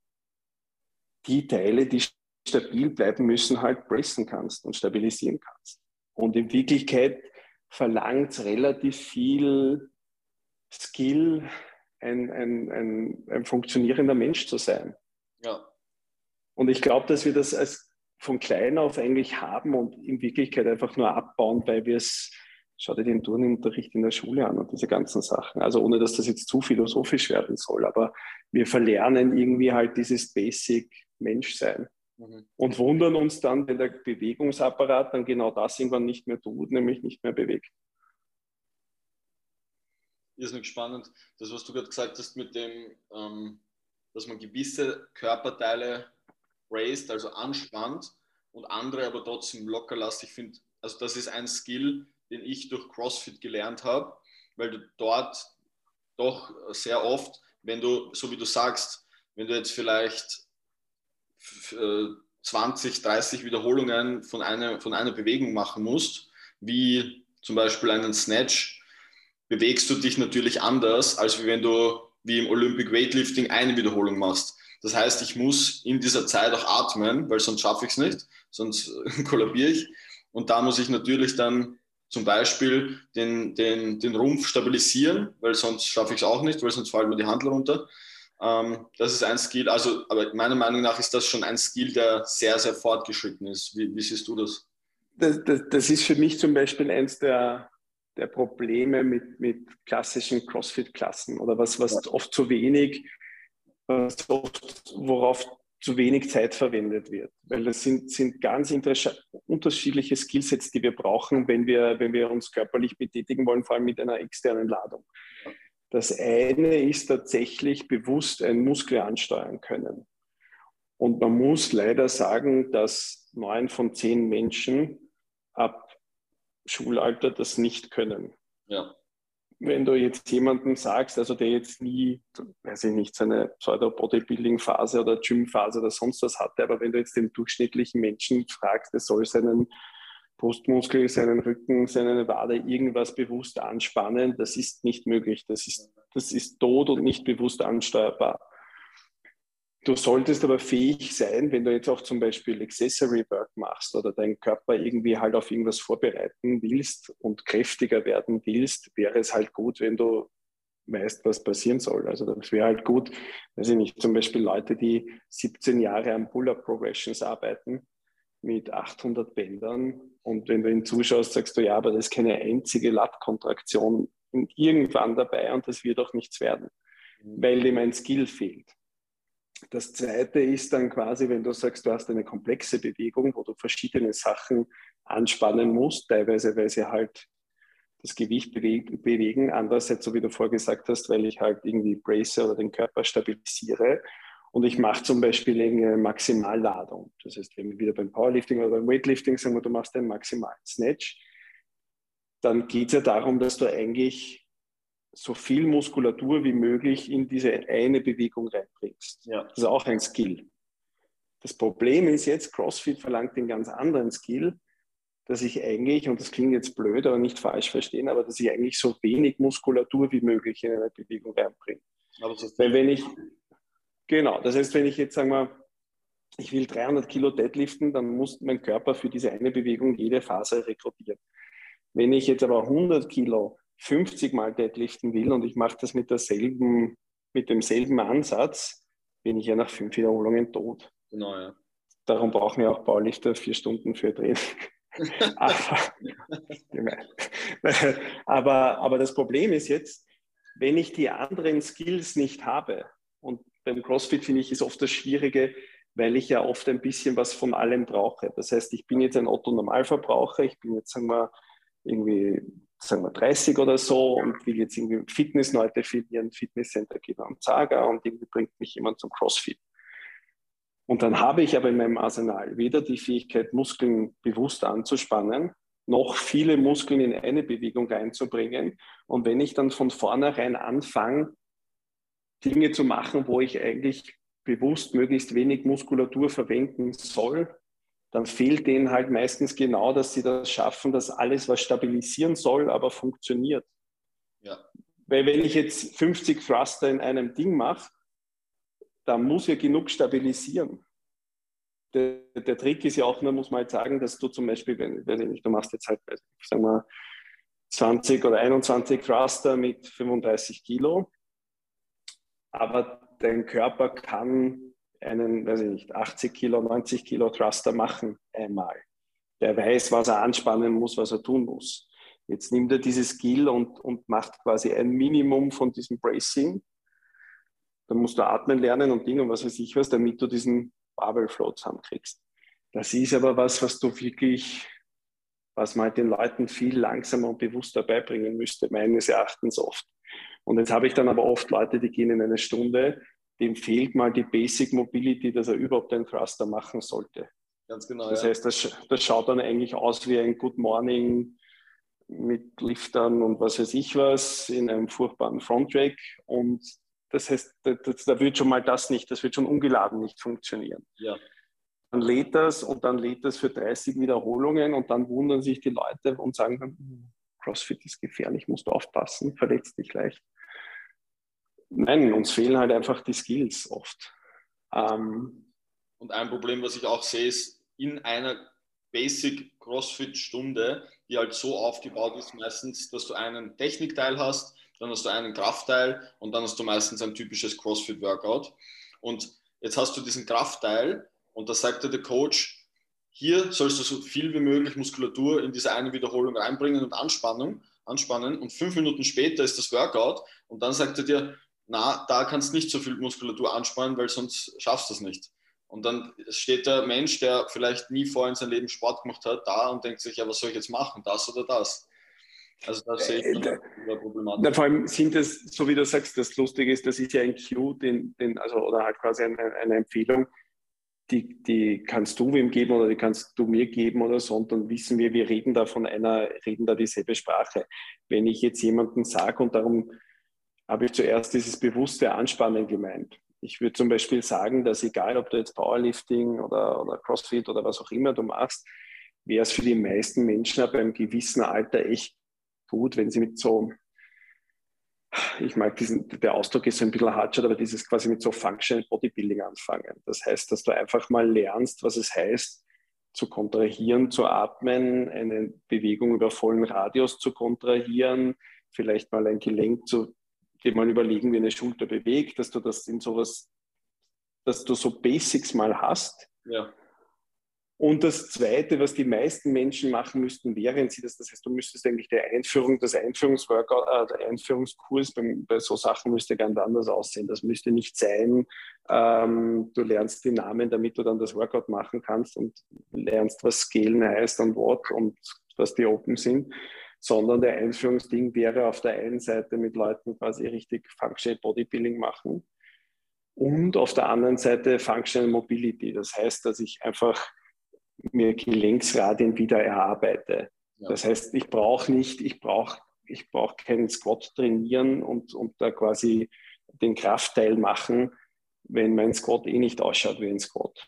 die Teile, die stabil bleiben müssen, halt pressen kannst und stabilisieren kannst. Und in Wirklichkeit verlangt es relativ viel Skill, ein, ein, ein, ein funktionierender Mensch zu sein.
Ja.
Und ich glaube, dass wir das als von klein auf eigentlich haben und in Wirklichkeit einfach nur abbauen, weil wir es, schau dir den Turnunterricht in der Schule an und diese ganzen Sachen. Also ohne, dass das jetzt zu philosophisch werden soll, aber wir verlernen irgendwie halt dieses Basic Menschsein mhm. und wundern uns dann, wenn der Bewegungsapparat dann genau das irgendwann nicht mehr tut, nämlich nicht mehr bewegt.
Irrsinnig spannend. Das, was du gerade gesagt hast mit dem, ähm, dass man gewisse Körperteile raised, also anspannt und andere aber trotzdem locker lässt. Ich finde, also das ist ein Skill, den ich durch CrossFit gelernt habe, weil du dort doch sehr oft, wenn du, so wie du sagst, wenn du jetzt vielleicht 20, 30 äh, Wiederholungen von einer, von einer Bewegung machen musst, wie zum Beispiel einen Snatch, bewegst du dich natürlich anders, als wenn du wie im Olympic Weightlifting eine Wiederholung machst. Das heißt, ich muss in dieser Zeit auch atmen, weil sonst schaffe ich es nicht, sonst kollabiere ich. Und da muss ich natürlich dann zum Beispiel den, den, den Rumpf stabilisieren, weil sonst schaffe ich es auch nicht, weil sonst fallen mir die Handel runter. Ähm, das ist ein Skill, also aber meiner Meinung nach ist das schon ein Skill, der sehr, sehr fortgeschritten ist. Wie, wie siehst du das?
Das, das? das, ist für mich zum Beispiel eins der, der Probleme mit, mit klassischen CrossFit-Klassen oder was, was ja. oft zu wenig worauf zu wenig Zeit verwendet wird. Weil das sind, sind ganz unterschiedliche Skillsets, die wir brauchen, wenn wir, wenn wir uns körperlich betätigen wollen, vor allem mit einer externen Ladung. Das eine ist tatsächlich bewusst einen Muskel ansteuern können. Und man muss leider sagen, dass neun von zehn Menschen ab Schulalter das nicht können.
Ja
wenn du jetzt jemanden sagst, also der jetzt nie, weiß ich nicht, seine Pseudo-Bodybuilding-Phase oder Gym-Phase oder sonst was hatte, aber wenn du jetzt den durchschnittlichen Menschen fragst, der soll seinen Brustmuskel, seinen Rücken, seine Wade irgendwas bewusst anspannen, das ist nicht möglich. Das ist, das ist tot und nicht bewusst ansteuerbar. Du solltest aber fähig sein, wenn du jetzt auch zum Beispiel Accessory Work machst oder deinen Körper irgendwie halt auf irgendwas vorbereiten willst und kräftiger werden willst, wäre es halt gut, wenn du weißt, was passieren soll. Also das wäre halt gut, weiß ich nicht, zum Beispiel Leute, die 17 Jahre am Pull-Up Progressions arbeiten mit 800 Bändern und wenn du ihnen zuschaust, sagst du, ja, aber das ist keine einzige Lattkontraktion irgendwann dabei und das wird auch nichts werden, mhm. weil dem ein Skill fehlt. Das zweite ist dann quasi, wenn du sagst, du hast eine komplexe Bewegung, wo du verschiedene Sachen anspannen musst, teilweise, weil sie halt das Gewicht bewegen, andererseits, so wie du vorgesagt hast, weil ich halt irgendwie brace oder den Körper stabilisiere. Und ich mache zum Beispiel eine Maximalladung. Das heißt, wenn wir wieder beim Powerlifting oder beim Weightlifting sagen, wir, du machst einen maximalen Snatch, dann geht es ja darum, dass du eigentlich so viel Muskulatur wie möglich in diese eine Bewegung reinbringst. Ja. Das ist auch ein Skill. Das Problem ist jetzt, CrossFit verlangt den ganz anderen Skill, dass ich eigentlich, und das klingt jetzt blöd, aber nicht falsch verstehen, aber dass ich eigentlich so wenig Muskulatur wie möglich in eine Bewegung reinbringe. Weil wenn ich, genau, das heißt, wenn ich jetzt sagen wir, ich will 300 Kilo deadliften, dann muss mein Körper für diese eine Bewegung jede Phase rekrutieren. Wenn ich jetzt aber 100 Kilo 50 Mal deadliften will und ich mache das mit derselben, mit demselben Ansatz, bin ich ja nach fünf Wiederholungen tot.
Genau, ja.
Darum brauchen wir auch Baulifter vier Stunden für Training. aber, aber, aber das Problem ist jetzt, wenn ich die anderen Skills nicht habe, und beim CrossFit finde ich, ist oft das Schwierige, weil ich ja oft ein bisschen was von allem brauche. Das heißt, ich bin jetzt ein Otto-Normalverbraucher, ich bin jetzt, sagen wir, irgendwie sagen wir 30 oder so und will jetzt irgendwie Fitness neu definieren, Fitnesscenter geht am Zager und irgendwie bringt mich jemand zum CrossFit. Und dann habe ich aber in meinem Arsenal weder die Fähigkeit, Muskeln bewusst anzuspannen, noch viele Muskeln in eine Bewegung reinzubringen. Und wenn ich dann von vornherein anfange, Dinge zu machen, wo ich eigentlich bewusst möglichst wenig Muskulatur verwenden soll, dann fehlt denen halt meistens genau, dass sie das schaffen, dass alles, was stabilisieren soll, aber funktioniert.
Ja.
Weil wenn ich jetzt 50 Thruster in einem Ding mache, dann muss ja genug stabilisieren. Der, der, Trick ist ja auch nur, muss man halt sagen, dass du zum Beispiel, wenn, weiß ich nicht, du machst jetzt halt, sagen wir, 20 oder 21 Thruster mit 35 Kilo, aber dein Körper kann einen, weiß ich nicht, 80 Kilo, 90 Kilo Thruster machen einmal. Der weiß, was er anspannen muss, was er tun muss. Jetzt nimmt er dieses Skill und, und macht quasi ein Minimum von diesem Bracing. Dann musst du atmen lernen und Dinge und was weiß ich was, damit du diesen Barbell Flow zusammenkriegst. Das ist aber was, was du wirklich, was man halt den Leuten viel langsamer und bewusster beibringen müsste, meines Erachtens oft. Und jetzt habe ich dann aber oft Leute, die gehen in eine Stunde, dem fehlt mal die Basic Mobility, dass er überhaupt einen Thruster machen sollte.
Ganz genau.
Das ja. heißt, das, das schaut dann eigentlich aus wie ein Good Morning mit Liftern und was weiß ich was in einem furchtbaren Frontrack. Und das heißt, da, da wird schon mal das nicht, das wird schon ungeladen nicht funktionieren.
Ja.
Dann lädt das und dann lädt das für 30 Wiederholungen und dann wundern sich die Leute und sagen dann, hm, CrossFit ist gefährlich, musst du aufpassen, verletzt dich leicht. Nein, uns fehlen halt einfach die Skills oft.
Ähm, und ein Problem, was ich auch sehe, ist in einer Basic CrossFit-Stunde, die halt so aufgebaut ist, meistens, dass du einen Technikteil hast, dann hast du einen Kraftteil und dann hast du meistens ein typisches CrossFit-Workout. Und jetzt hast du diesen Kraftteil und da sagt dir der Coach, hier sollst du so viel wie möglich Muskulatur in diese eine Wiederholung reinbringen und Anspannung, anspannen. Und fünf Minuten später ist das Workout und dann sagt er dir, na, da kannst du nicht so viel Muskulatur anspannen, weil sonst schaffst du es nicht. Und dann steht der Mensch, der vielleicht nie vorher in seinem Leben Sport gemacht hat, da und denkt sich, ja, was soll ich jetzt machen, das oder das?
Also da sehe ich äh, da, Problematik. vor allem sind es, so wie du sagst, das Lustige ist, das ist ja ein Cue, den, den, also, oder halt quasi eine, eine Empfehlung, die, die kannst du wem geben oder die kannst du mir geben oder so. Und dann wissen wir, wir reden da von einer, reden da dieselbe Sprache. Wenn ich jetzt jemanden sage und darum habe ich zuerst dieses bewusste Anspannen gemeint. Ich würde zum Beispiel sagen, dass egal, ob du jetzt Powerlifting oder, oder CrossFit oder was auch immer du machst, wäre es für die meisten Menschen ab einem gewissen Alter echt gut, wenn sie mit so, ich mag diesen, der Ausdruck ist so ein bisschen hart, aber dieses quasi mit so Functional Bodybuilding anfangen. Das heißt, dass du einfach mal lernst, was es heißt, zu kontrahieren, zu atmen, eine Bewegung über vollen Radius zu kontrahieren, vielleicht mal ein Gelenk zu dir mal überlegen, wie eine Schulter bewegt, dass du das in sowas, dass du so Basics mal hast.
Ja.
Und das Zweite, was die meisten Menschen machen müssten, während sie das, das heißt, du müsstest eigentlich die Einführung, das Einführungsworkout, äh, der Einführungskurs bei, bei, so Sachen müsste ganz anders aussehen. Das müsste nicht sein, ähm, du lernst die Namen, damit du dann das Workout machen kannst und lernst, was Scalen heißt und what und was die Open sind, sondern der Einführungsding wäre auf der einen Seite mit Leuten quasi richtig Functional Bodybuilding machen und auf der anderen Seite Functional Mobility. Das heißt, dass ich einfach mir Gelenksradien wieder erarbeite. Ja. Das heißt, ich brauche nicht, ich brauche ich brauche keinen Squat trainieren und, und da quasi den Kraftteil machen, wenn mein Squat eh nicht ausschaut wie ein Squat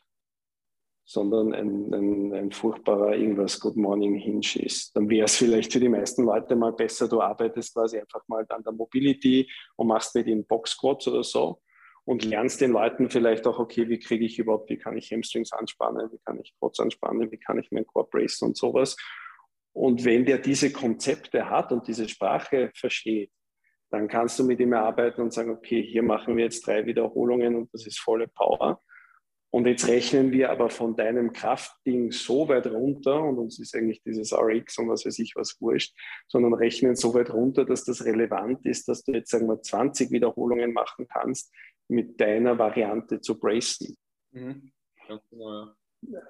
sondern ein, ein, ein furchtbarer irgendwas Good Morning Hinge ist. Dann wäre es vielleicht für die meisten Leute mal besser, du arbeitest quasi einfach mal an der Mobility und machst mit ihnen Box Squats oder so und lernst den Leuten vielleicht auch, okay, wie kriege ich überhaupt, wie kann ich Hamstrings anspannen, wie kann ich Quads anspannen, wie kann ich meinen Core bracen und sowas. Und wenn der diese Konzepte hat und diese Sprache versteht, dann kannst du mit ihm arbeiten und sagen, okay, hier machen wir jetzt drei Wiederholungen und das ist volle Power. Und jetzt rechnen wir aber von deinem Kraftding so weit runter, und uns ist eigentlich dieses RX und was weiß ich was wurscht, sondern rechnen so weit runter, dass das relevant ist, dass du jetzt, sagen wir, 20 Wiederholungen machen kannst, mit deiner Variante zu bracen. Mhm. Genau, ja.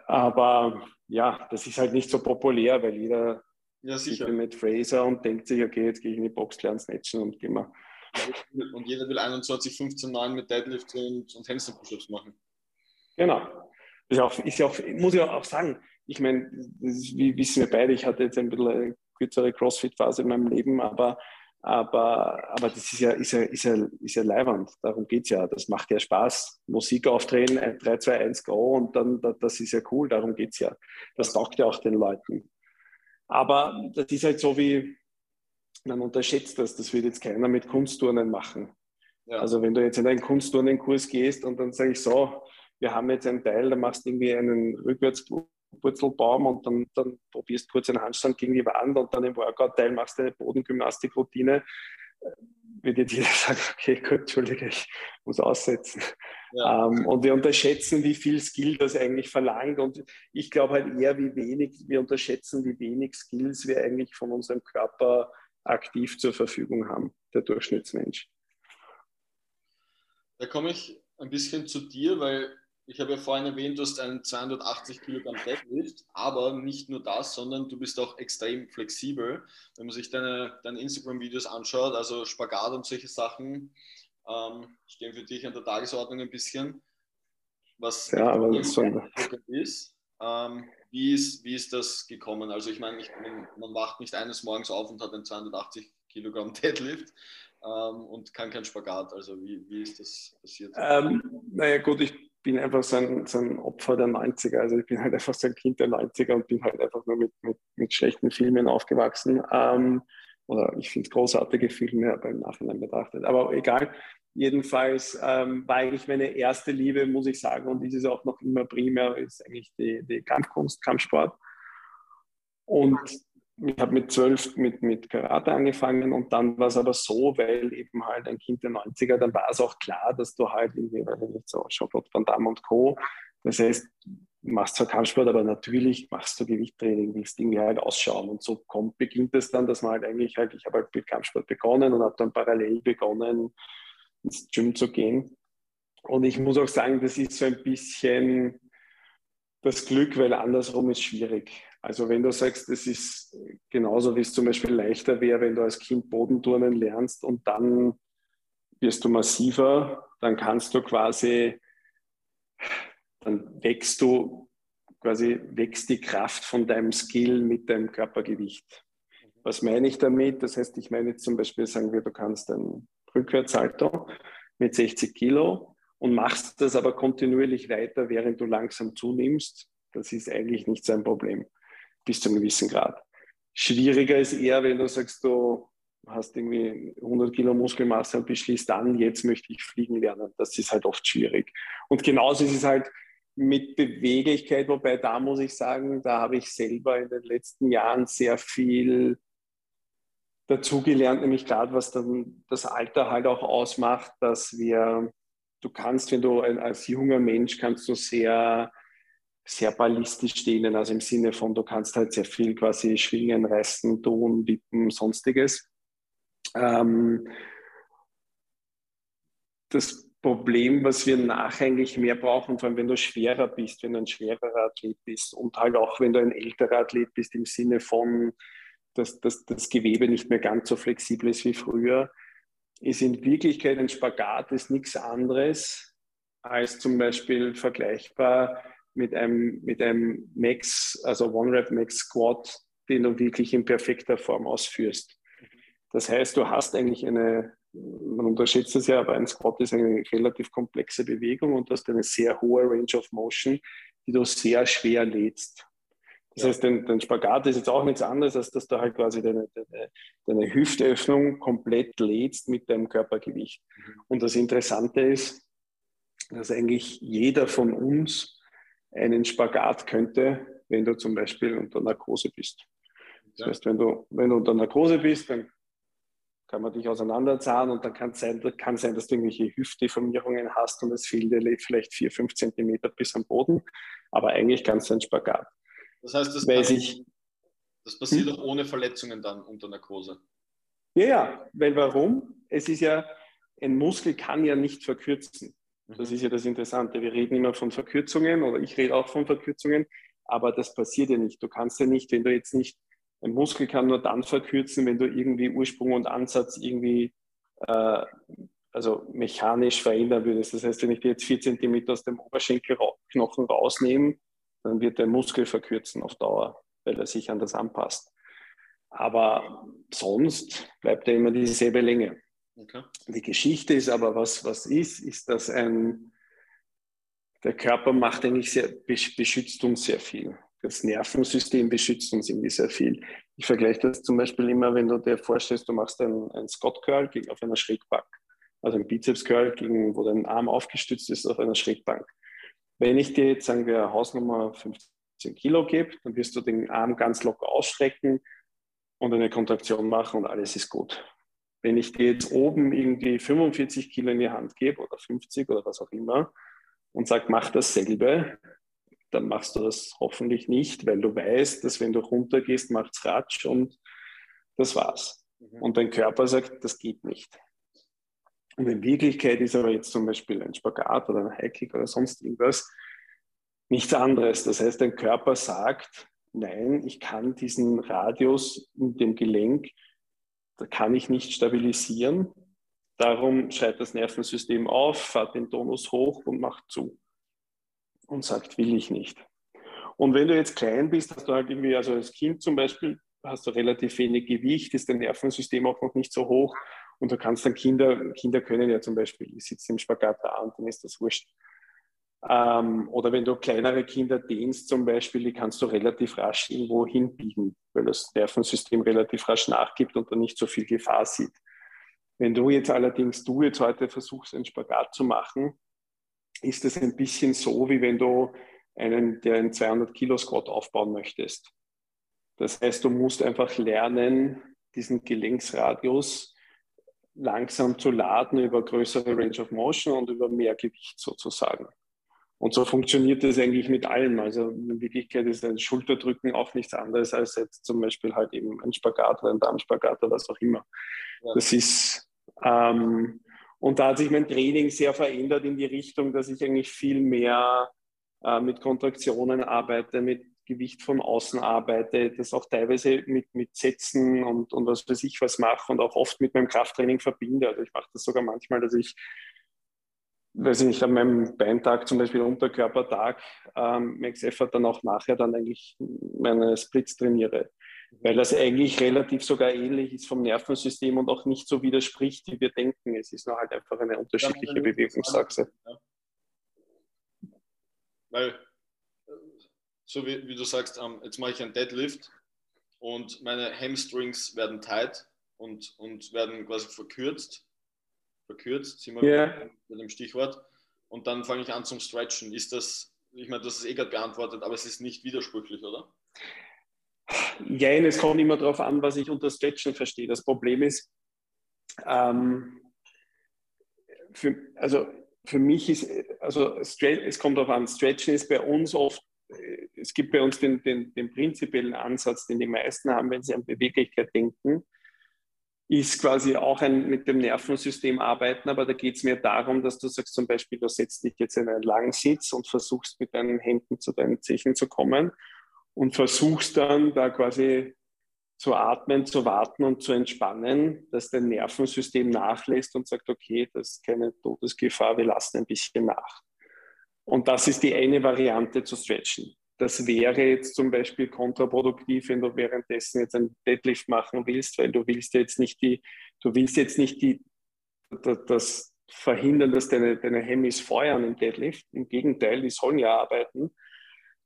Aber ja, das ist halt nicht so populär, weil jeder
ja, sicher.
mit Fraser und denkt sich, okay, jetzt gehe ich in die Box, lerne Snatchen und gehe mal.
Und jeder will 21, 15, 9 mit Deadlift und, und Handstand-Push-Ups machen.
Genau. Ist auch, ist ja auch, muss ich auch sagen, ich meine, wie wissen wir beide, ich hatte jetzt ein bisschen eine kürzere Crossfit-Phase in meinem Leben, aber, aber, aber das ist ja, ist ja, ist ja, ist ja leiwand. Darum geht es ja. Das macht ja Spaß. Musik aufdrehen, 3, 2, 1, go und dann, das ist ja cool. Darum geht es ja. Das taugt ja auch den Leuten. Aber das ist halt so wie, man unterschätzt das. Das wird jetzt keiner mit Kunstturnen machen. Ja. Also wenn du jetzt in einen Kunstturnenkurs gehst und dann sage ich so, wir haben jetzt einen Teil, da machst du irgendwie einen Rückwärtspurzelbaum und dann, dann probierst kurz einen Handstand gegen die Wand und dann im Workout-Teil machst du eine Bodengymnastikroutine. wird jetzt jeder sagen, okay, gut, Entschuldige, ich muss aussetzen. Ja. Ähm, und wir unterschätzen, wie viel Skill das eigentlich verlangt. Und ich glaube halt eher, wie wenig, wir unterschätzen, wie wenig Skills wir eigentlich von unserem Körper aktiv zur Verfügung haben, der Durchschnittsmensch.
Da komme ich ein bisschen zu dir, weil ich habe ja vorhin erwähnt, du hast einen 280 Kilogramm Deadlift, aber nicht nur das, sondern du bist auch extrem flexibel. Wenn man sich deine, deine Instagram-Videos anschaut, also Spagat und solche Sachen ähm, stehen für dich an der Tagesordnung ein bisschen. Was
ja, aber das
ist. Ähm, wie, ist, wie ist das gekommen? Also ich meine, ich, man wacht nicht eines Morgens auf und hat einen 280 Kilogramm Deadlift ähm, und kann kein Spagat. Also wie, wie ist das passiert?
Ähm, naja gut, ich bin einfach so ein, so ein, Opfer der 90er. Also ich bin halt einfach so ein Kind der 90er und bin halt einfach nur mit, mit, mit schlechten Filmen aufgewachsen. Ähm, oder ich finde großartige Filme, aber im Nachhinein betrachtet. Aber egal. Jedenfalls ähm, war eigentlich meine erste Liebe, muss ich sagen, und ist es auch noch immer primär, ist eigentlich die, die Kampfkunst, Kampfsport. Und ich habe mit zwölf mit, mit Karate angefangen und dann war es aber so, weil eben halt ein Kind der 90er, dann war es auch klar, dass du halt irgendwie, weil nicht so Jean-Claude Van Damme und Co. Das heißt, machst zwar Kampfsport, aber natürlich machst du Gewichttraining, willst irgendwie halt ausschauen. Und so kommt, beginnt es dann, dass man halt eigentlich halt, ich habe halt mit Kampfsport begonnen und habe dann parallel begonnen, ins Gym zu gehen. Und ich muss auch sagen, das ist so ein bisschen das Glück, weil andersrum ist schwierig. Also wenn du sagst, es ist genauso, wie es zum Beispiel leichter wäre, wenn du als Kind Bodenturnen lernst und dann wirst du massiver, dann kannst du quasi, dann wächst du quasi, wächst die Kraft von deinem Skill mit deinem Körpergewicht. Was meine ich damit? Das heißt, ich meine jetzt zum Beispiel, sagen wir, du kannst ein Rückwärtssalto mit 60 Kilo und machst das aber kontinuierlich weiter, während du langsam zunimmst. Das ist eigentlich nicht sein Problem bis zu einem gewissen Grad. Schwieriger ist eher, wenn du sagst, du hast irgendwie 100 Kilo Muskelmasse und beschließt dann, jetzt möchte ich fliegen lernen. Das ist halt oft schwierig. Und genauso ist es halt mit Beweglichkeit, wobei da muss ich sagen, da habe ich selber in den letzten Jahren sehr viel dazugelernt, nämlich gerade was dann das Alter halt auch ausmacht, dass wir, du kannst, wenn du als junger Mensch, kannst du sehr sehr ballistisch stehen, also im Sinne von, du kannst halt sehr viel quasi schwingen, reißen, tun, wippen, sonstiges. Ähm, das Problem, was wir nachher eigentlich mehr brauchen, vor allem wenn du schwerer bist, wenn du ein schwererer Athlet bist und halt auch wenn du ein älterer Athlet bist im Sinne von, dass, dass das Gewebe nicht mehr ganz so flexibel ist wie früher, ist in Wirklichkeit ein Spagat ist nichts anderes als zum Beispiel vergleichbar mit einem, mit einem Max, also One-Rep Max Squat, den du wirklich in perfekter Form ausführst. Das heißt, du hast eigentlich eine, man unterschätzt es ja, aber ein Squat ist eine relativ komplexe Bewegung und du hast eine sehr hohe Range of Motion, die du sehr schwer lädst. Das ja. heißt, dein, dein, Spagat ist jetzt auch nichts anderes, als dass du halt quasi deine, deine, deine Hüftöffnung komplett lädst mit deinem Körpergewicht. Mhm. Und das Interessante ist, dass eigentlich jeder von uns einen Spagat könnte, wenn du zum Beispiel unter Narkose bist. Das heißt, wenn du, wenn du unter Narkose bist, dann kann man dich auseinanderzahlen und dann kann es sein, kann sein, dass du irgendwelche Hüftdeformierungen hast und es fehlt dir vielleicht vier, fünf Zentimeter bis am Boden. Aber eigentlich kannst du einen Spagat.
Das heißt, das, kann, ich, das passiert hm? auch ohne Verletzungen dann unter Narkose.
Ja, ja, weil warum? Es ist ja, ein Muskel kann ja nicht verkürzen. Das ist ja das Interessante. Wir reden immer von Verkürzungen oder ich rede auch von Verkürzungen, aber das passiert ja nicht. Du kannst ja nicht, wenn du jetzt nicht, ein Muskel kann nur dann verkürzen, wenn du irgendwie Ursprung und Ansatz irgendwie äh, also mechanisch verändern würdest. Das heißt, wenn ich dir jetzt vier Zentimeter aus dem Oberschenkelknochen rausnehme, dann wird der Muskel verkürzen auf Dauer, weil er sich an das anpasst. Aber sonst bleibt er immer dieselbe Länge. Die Geschichte ist aber, was, was ist, ist, dass ein, der Körper macht eigentlich sehr, beschützt uns sehr viel. Das Nervensystem beschützt uns irgendwie sehr viel. Ich vergleiche das zum Beispiel immer, wenn du dir vorstellst, du machst einen, einen Scott Curl auf einer Schrägbank. Also ein Bizeps Curl, gegen, wo dein Arm aufgestützt ist auf einer Schrägbank. Wenn ich dir jetzt, sagen wir, Hausnummer 15 Kilo gebe, dann wirst du den Arm ganz locker ausstrecken und eine Kontraktion machen und alles ist gut. Wenn ich dir jetzt oben irgendwie 45 Kilo in die Hand gebe oder 50 oder was auch immer und sage, mach dasselbe, dann machst du das hoffentlich nicht, weil du weißt, dass wenn du runtergehst, macht es Ratsch und das war's. Mhm. Und dein Körper sagt, das geht nicht. Und in Wirklichkeit ist aber jetzt zum Beispiel ein Spagat oder ein Highkick oder sonst irgendwas nichts anderes. Das heißt, dein Körper sagt, nein, ich kann diesen Radius in dem Gelenk, kann ich nicht stabilisieren. Darum schreit das Nervensystem auf, fährt den Tonus hoch und macht zu. Und sagt, will ich nicht. Und wenn du jetzt klein bist, hast du halt irgendwie, also als Kind zum Beispiel, hast du relativ wenig Gewicht, ist dein Nervensystem auch noch nicht so hoch. Und du kannst dann Kinder, Kinder können ja zum Beispiel, die sitzen im Spagat da und dann ist das wurscht. Ähm, oder wenn du kleinere Kinder dehnst zum Beispiel, die kannst du relativ rasch irgendwo hinbiegen, weil das Nervensystem relativ rasch nachgibt und dann nicht so viel Gefahr sieht. Wenn du jetzt allerdings, du jetzt heute versuchst, einen Spagat zu machen, ist es ein bisschen so, wie wenn du einen, der einen 200 Kilo Squat aufbauen möchtest. Das heißt, du musst einfach lernen, diesen Gelenksradius langsam zu laden über größere Range of Motion und über mehr Gewicht sozusagen. Und so funktioniert das eigentlich mit allem. Also in Wirklichkeit ist ein Schulterdrücken auch nichts anderes als jetzt zum Beispiel halt eben ein Spagat oder ein Darmspagat oder was auch immer. Ja. Das ist, ähm, und da hat sich mein Training sehr verändert in die Richtung, dass ich eigentlich viel mehr äh, mit Kontraktionen arbeite, mit Gewicht von außen arbeite, das auch teilweise mit, mit Sätzen und, und was weiß ich was mache und auch oft mit meinem Krafttraining verbinde. Also ich mache das sogar manchmal, dass ich weiß ich nicht, an meinem Beintag, zum Beispiel Unterkörpertag, ähm, Max Effort dann auch nachher dann eigentlich meine Splits trainiere. Weil das eigentlich relativ sogar ähnlich ist vom Nervensystem und auch nicht so widerspricht, wie wir denken. Es ist nur halt einfach eine unterschiedliche Bewegungsachse. Ja.
Weil, so wie, wie du sagst, ähm, jetzt mache ich einen Deadlift und meine Hamstrings werden tight und, und werden quasi verkürzt verkürzt, sind wir yeah. mit dem Stichwort. Und dann fange ich an zum Stretchen. Ist das, ich meine, das ist eh gerade beantwortet, aber es ist nicht widersprüchlich, oder?
Ja, es kommt immer darauf an, was ich unter Stretchen verstehe. Das Problem ist, ähm, für, also für mich ist, also es kommt darauf an, Stretchen ist bei uns oft, es gibt bei uns den, den, den prinzipiellen Ansatz, den die meisten haben, wenn sie an Beweglichkeit denken ist quasi auch ein mit dem Nervensystem arbeiten, aber da geht es mir darum, dass du sagst zum Beispiel, du setzt dich jetzt in einen langen Sitz und versuchst mit deinen Händen zu deinen Zechen zu kommen und versuchst dann da quasi zu atmen, zu warten und zu entspannen, dass dein Nervensystem nachlässt und sagt, okay, das ist keine Todesgefahr, wir lassen ein bisschen nach. Und das ist die eine Variante zu stretchen. Das wäre jetzt zum Beispiel kontraproduktiv, wenn du währenddessen jetzt einen Deadlift machen willst, weil du willst jetzt nicht die, du willst jetzt nicht die, das verhindern, dass deine, deine Hemis feuern im Deadlift. Im Gegenteil, die sollen ja arbeiten.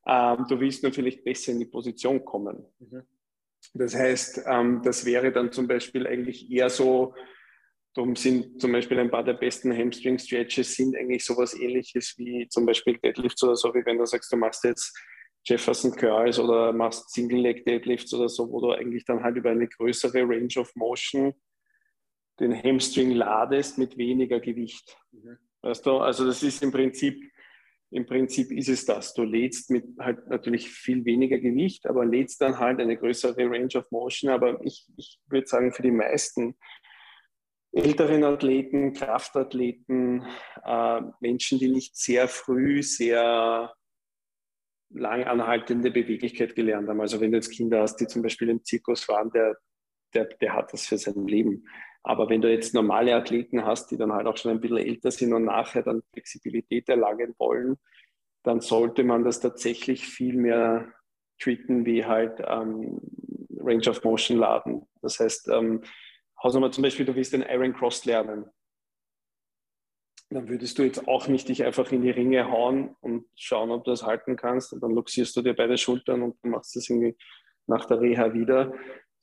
Ähm, du willst nur vielleicht besser in die Position kommen. Mhm. Das heißt, ähm, das wäre dann zum Beispiel eigentlich eher so, Darum sind zum Beispiel ein paar der besten Hamstring Stretches sind eigentlich sowas ähnliches wie zum Beispiel Deadlifts oder so, wie wenn du sagst, du machst jetzt Jefferson Curls oder machst Single Leg Deadlifts oder so, wo du eigentlich dann halt über eine größere Range of Motion den Hamstring ladest mit weniger Gewicht. Mhm. Weißt du, also das ist im Prinzip, im Prinzip ist es das. Du lädst mit halt natürlich viel weniger Gewicht, aber lädst dann halt eine größere Range of Motion. Aber ich, ich würde sagen, für die meisten älteren Athleten, Kraftathleten, äh, Menschen, die nicht sehr früh sehr lang anhaltende Beweglichkeit gelernt haben. Also wenn du jetzt Kinder hast, die zum Beispiel im Zirkus waren, der, der, der hat das für sein Leben. Aber wenn du jetzt normale Athleten hast, die dann halt auch schon ein bisschen älter sind und nachher dann Flexibilität erlangen wollen, dann sollte man das tatsächlich viel mehr treaten wie halt ähm, Range of Motion laden. Das heißt, ähm, Hausnummer zum Beispiel, du willst den Iron Cross lernen dann würdest du jetzt auch nicht dich einfach in die Ringe hauen und schauen, ob du das halten kannst. Und dann luxierst du dir beide Schultern und machst das irgendwie nach der Reha wieder.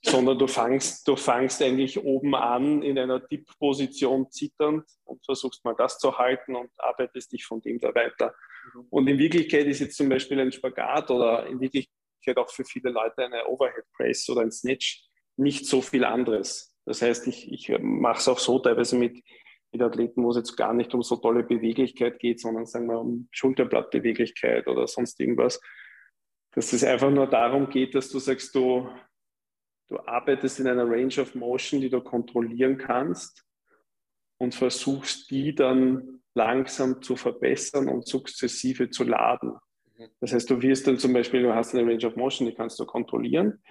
Sondern du fangst, du fangst eigentlich oben an in einer Dip-Position zitternd und versuchst mal das zu halten und arbeitest dich von dem da weiter. Mhm. Und in Wirklichkeit ist jetzt zum Beispiel ein Spagat oder in Wirklichkeit auch für viele Leute eine Overhead Press oder ein Snatch nicht so viel anderes. Das heißt, ich, ich mache es auch so teilweise mit, mit Athleten, wo es jetzt gar nicht um so tolle Beweglichkeit geht, sondern sagen wir um Schulterblattbeweglichkeit oder sonst irgendwas. Dass es einfach nur darum geht, dass du sagst, du, du arbeitest in einer Range of Motion, die du kontrollieren kannst und versuchst die dann langsam zu verbessern und sukzessive zu laden. Mhm. Das heißt, du wirst dann zum Beispiel, du hast eine Range of Motion, die kannst du kontrollieren.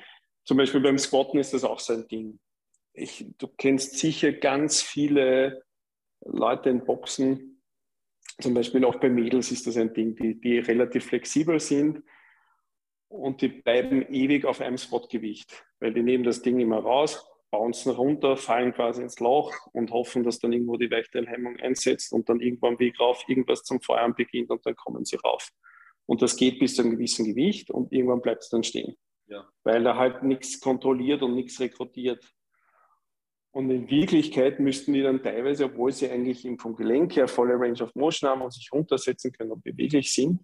Zum Beispiel beim Squatten ist das auch so ein Ding. Ich, du kennst sicher ganz viele Leute in Boxen, zum Beispiel auch bei Mädels ist das ein Ding, die, die relativ flexibel sind und die bleiben ewig auf einem Spotgewicht, weil die nehmen das Ding immer raus, bouncen runter, fallen quasi ins Loch und hoffen, dass dann irgendwo die Weichteilhemmung einsetzt und dann irgendwo am Weg rauf irgendwas zum Feuern beginnt und dann kommen sie rauf. Und das geht bis zu einem gewissen Gewicht und irgendwann bleibt es dann stehen. Ja. Weil er halt nichts kontrolliert und nichts rekrutiert. Und in Wirklichkeit müssten die dann teilweise, obwohl sie eigentlich vom Gelenk her volle Range of Motion haben und sich runtersetzen können und beweglich sind,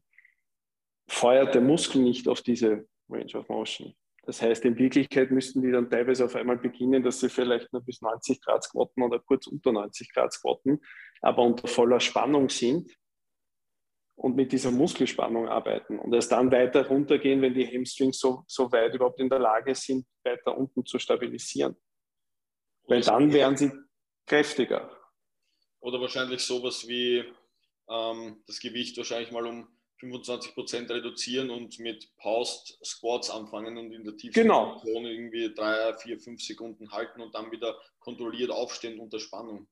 feuert der Muskel nicht auf diese Range of Motion. Das heißt, in Wirklichkeit müssten die dann teilweise auf einmal beginnen, dass sie vielleicht nur bis 90 Grad squatten oder kurz unter 90 Grad squatten, aber unter voller Spannung sind und mit dieser Muskelspannung arbeiten und erst dann weiter runtergehen, wenn die Hamstrings so, so weit überhaupt in der Lage sind, weiter unten zu stabilisieren. Weil dann wären sie kräftiger.
Oder wahrscheinlich sowas wie ähm, das Gewicht wahrscheinlich mal um 25 Prozent reduzieren und mit Paused Squats anfangen und in der tiefsten
genau.
Position irgendwie drei, vier, fünf Sekunden halten und dann wieder kontrolliert aufstehen unter Spannung.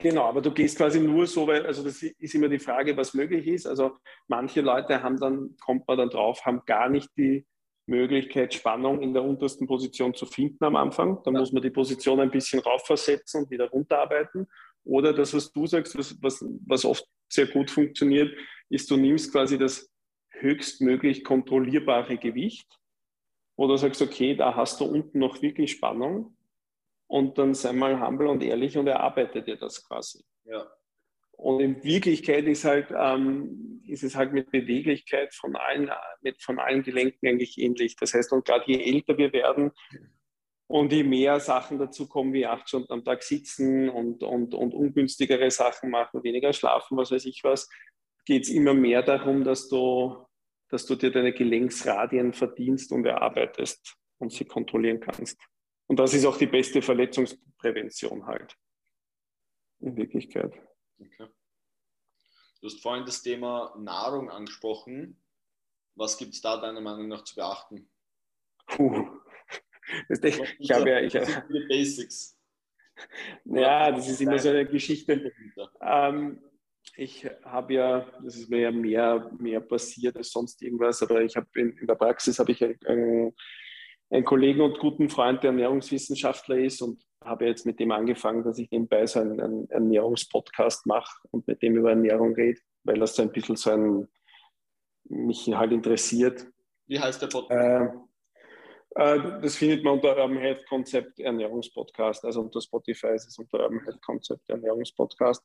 Genau, aber du gehst quasi nur so weit, also das ist immer die Frage, was möglich ist. Also manche Leute haben dann, kommt man dann drauf, haben gar nicht die Möglichkeit, Spannung in der untersten Position zu finden am Anfang. Dann ja. muss man die Position ein bisschen raufversetzen und wieder runterarbeiten. Oder das, was du sagst, was, was, was oft sehr gut funktioniert, ist, du nimmst quasi das höchstmöglich kontrollierbare Gewicht, wo du sagst, okay, da hast du unten noch wirklich Spannung und dann sei mal humble und ehrlich und erarbeite dir das quasi.
Ja.
Und in Wirklichkeit ist, halt, ähm, ist es halt mit Beweglichkeit von allen, mit, von allen Gelenken eigentlich ähnlich. Das heißt, und gerade je älter wir werden und je mehr Sachen dazu kommen, wie acht Stunden am Tag sitzen und, und, und ungünstigere Sachen machen, weniger schlafen, was weiß ich was, geht es immer mehr darum, dass du, dass du dir deine Gelenksradien verdienst und erarbeitest und sie kontrollieren kannst. Und das ist auch die beste Verletzungsprävention halt. In Wirklichkeit. Okay.
Du hast vorhin das Thema Nahrung angesprochen. Was gibt es da deiner Meinung nach zu beachten?
Puh. Das, ich, ich habe ja. Ich, die Basics. Ja, das ist immer so eine Geschichte. Ähm, ich habe ja, das ist mir ja mehr, mehr passiert als sonst irgendwas, aber ich habe in, in, der Praxis habe ich einen, einen, Kollegen und guten Freund, der Ernährungswissenschaftler ist und habe jetzt mit dem angefangen, dass ich nebenbei so einen, einen Ernährungspodcast mache und mit dem über Ernährung rede, weil das so ein bisschen so ein mich halt interessiert.
Wie heißt der Podcast?
Äh, äh, das findet man unter Urban Health Konzept Ernährungspodcast, also unter Spotify ist es unter Urban Health Konzept Ernährungspodcast.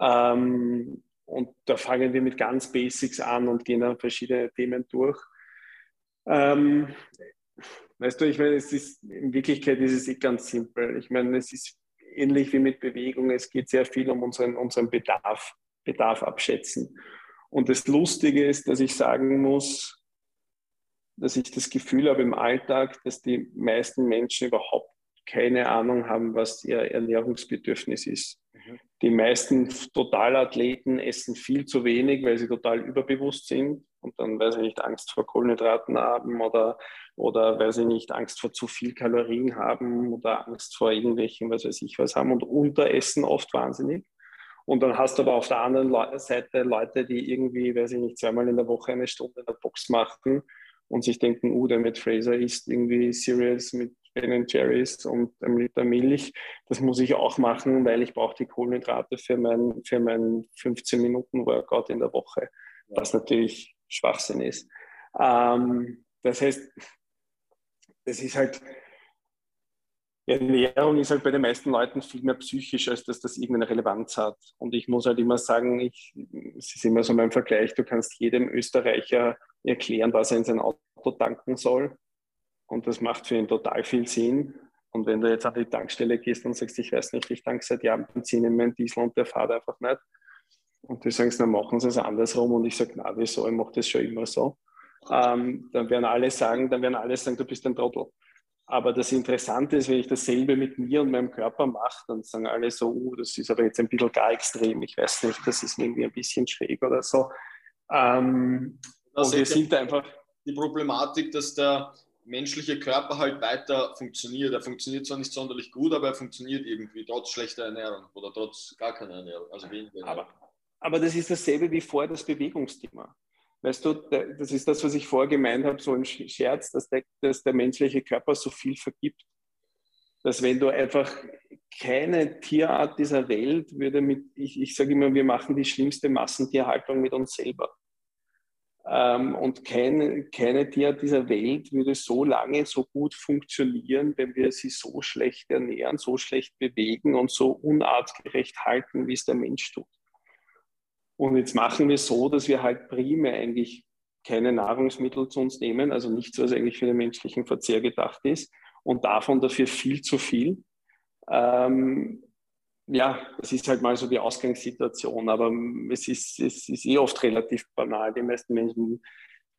Ähm, und da fangen wir mit ganz Basics an und gehen dann verschiedene Themen durch. Ähm, weißt du, ich meine, es ist, in Wirklichkeit ist es eh ganz simpel. Ich meine, es ist ähnlich wie mit Bewegung. Es geht sehr viel um unseren, unseren Bedarf, Bedarf abschätzen. Und das Lustige ist, dass ich sagen muss, dass ich das Gefühl habe im Alltag, dass die meisten Menschen überhaupt keine Ahnung haben, was ihr Ernährungsbedürfnis ist. Mhm. Die meisten Totalathleten essen viel zu wenig, weil sie total überbewusst sind und dann, weil sie nicht Angst vor Kohlenhydraten haben oder, oder weil sie nicht Angst vor zu viel Kalorien haben oder Angst vor irgendwelchen, was weiß ich was haben und unteressen oft wahnsinnig. Und dann hast du aber auf der anderen Seite Leute, die irgendwie, weiß ich nicht, zweimal in der Woche eine Stunde in der Box machen und sich denken, uh, der Matt Fraser isst irgendwie Cereals mit Ben Jerry's und einem Liter Milch. Das muss ich auch machen, weil ich brauche die Kohlenhydrate für mein, für mein 15 Minuten Workout in der Woche, was natürlich Schwachsinn ist. Ähm, das heißt, es ist halt, Ernährung ist halt bei den meisten Leuten viel mehr psychisch, als dass das irgendeine Relevanz hat. Und ich muss halt immer sagen, ich, es ist immer so mein Vergleich, du kannst jedem Österreicher erklären, was er in sein Auto tanken soll. Und das macht für ihn total viel Sinn. Und wenn du jetzt an die Tankstelle gehst und sagst, ich weiß nicht, ich tanke seit Jahren Benzin in meinen Diesel und der fährt einfach nicht. Und die sagen, dann machen sie es andersrum. Und ich sage, na, wieso, ich mache das schon immer so. Ähm, dann werden alle sagen, dann werden alle sagen, du bist ein Trottel. Aber das Interessante ist, wenn ich dasselbe mit mir und meinem Körper mache, dann sagen alle so, uh, das ist aber jetzt ein bisschen gar extrem. Ich weiß nicht, das ist irgendwie ein bisschen schräg oder so. Ähm,
und wir sind einfach. Die Problematik, dass der menschliche Körper halt weiter funktioniert. Er funktioniert zwar nicht sonderlich gut, aber er funktioniert irgendwie trotz schlechter Ernährung oder trotz gar keiner Ernährung, also weniger
Ernährung. Aber, aber das ist dasselbe wie vorher das Bewegungsthema. Weißt du, das ist das, was ich vorher gemeint habe, so ein Scherz, dass der, dass der menschliche Körper so viel vergibt. Dass wenn du einfach keine Tierart dieser Welt würde mit, ich, ich sage immer, wir machen die schlimmste Massentierhaltung mit uns selber. Ähm, und keine, keine Tierart dieser Welt würde so lange so gut funktionieren, wenn wir sie so schlecht ernähren, so schlecht bewegen und so unartgerecht halten, wie es der Mensch tut. Und jetzt machen wir so, dass wir halt primär eigentlich keine Nahrungsmittel zu uns nehmen, also nichts, was eigentlich für den menschlichen Verzehr gedacht ist, und davon dafür viel zu viel. Ähm, ja, das ist halt mal so die Ausgangssituation, aber es ist, es ist eh oft relativ banal. Die meisten Menschen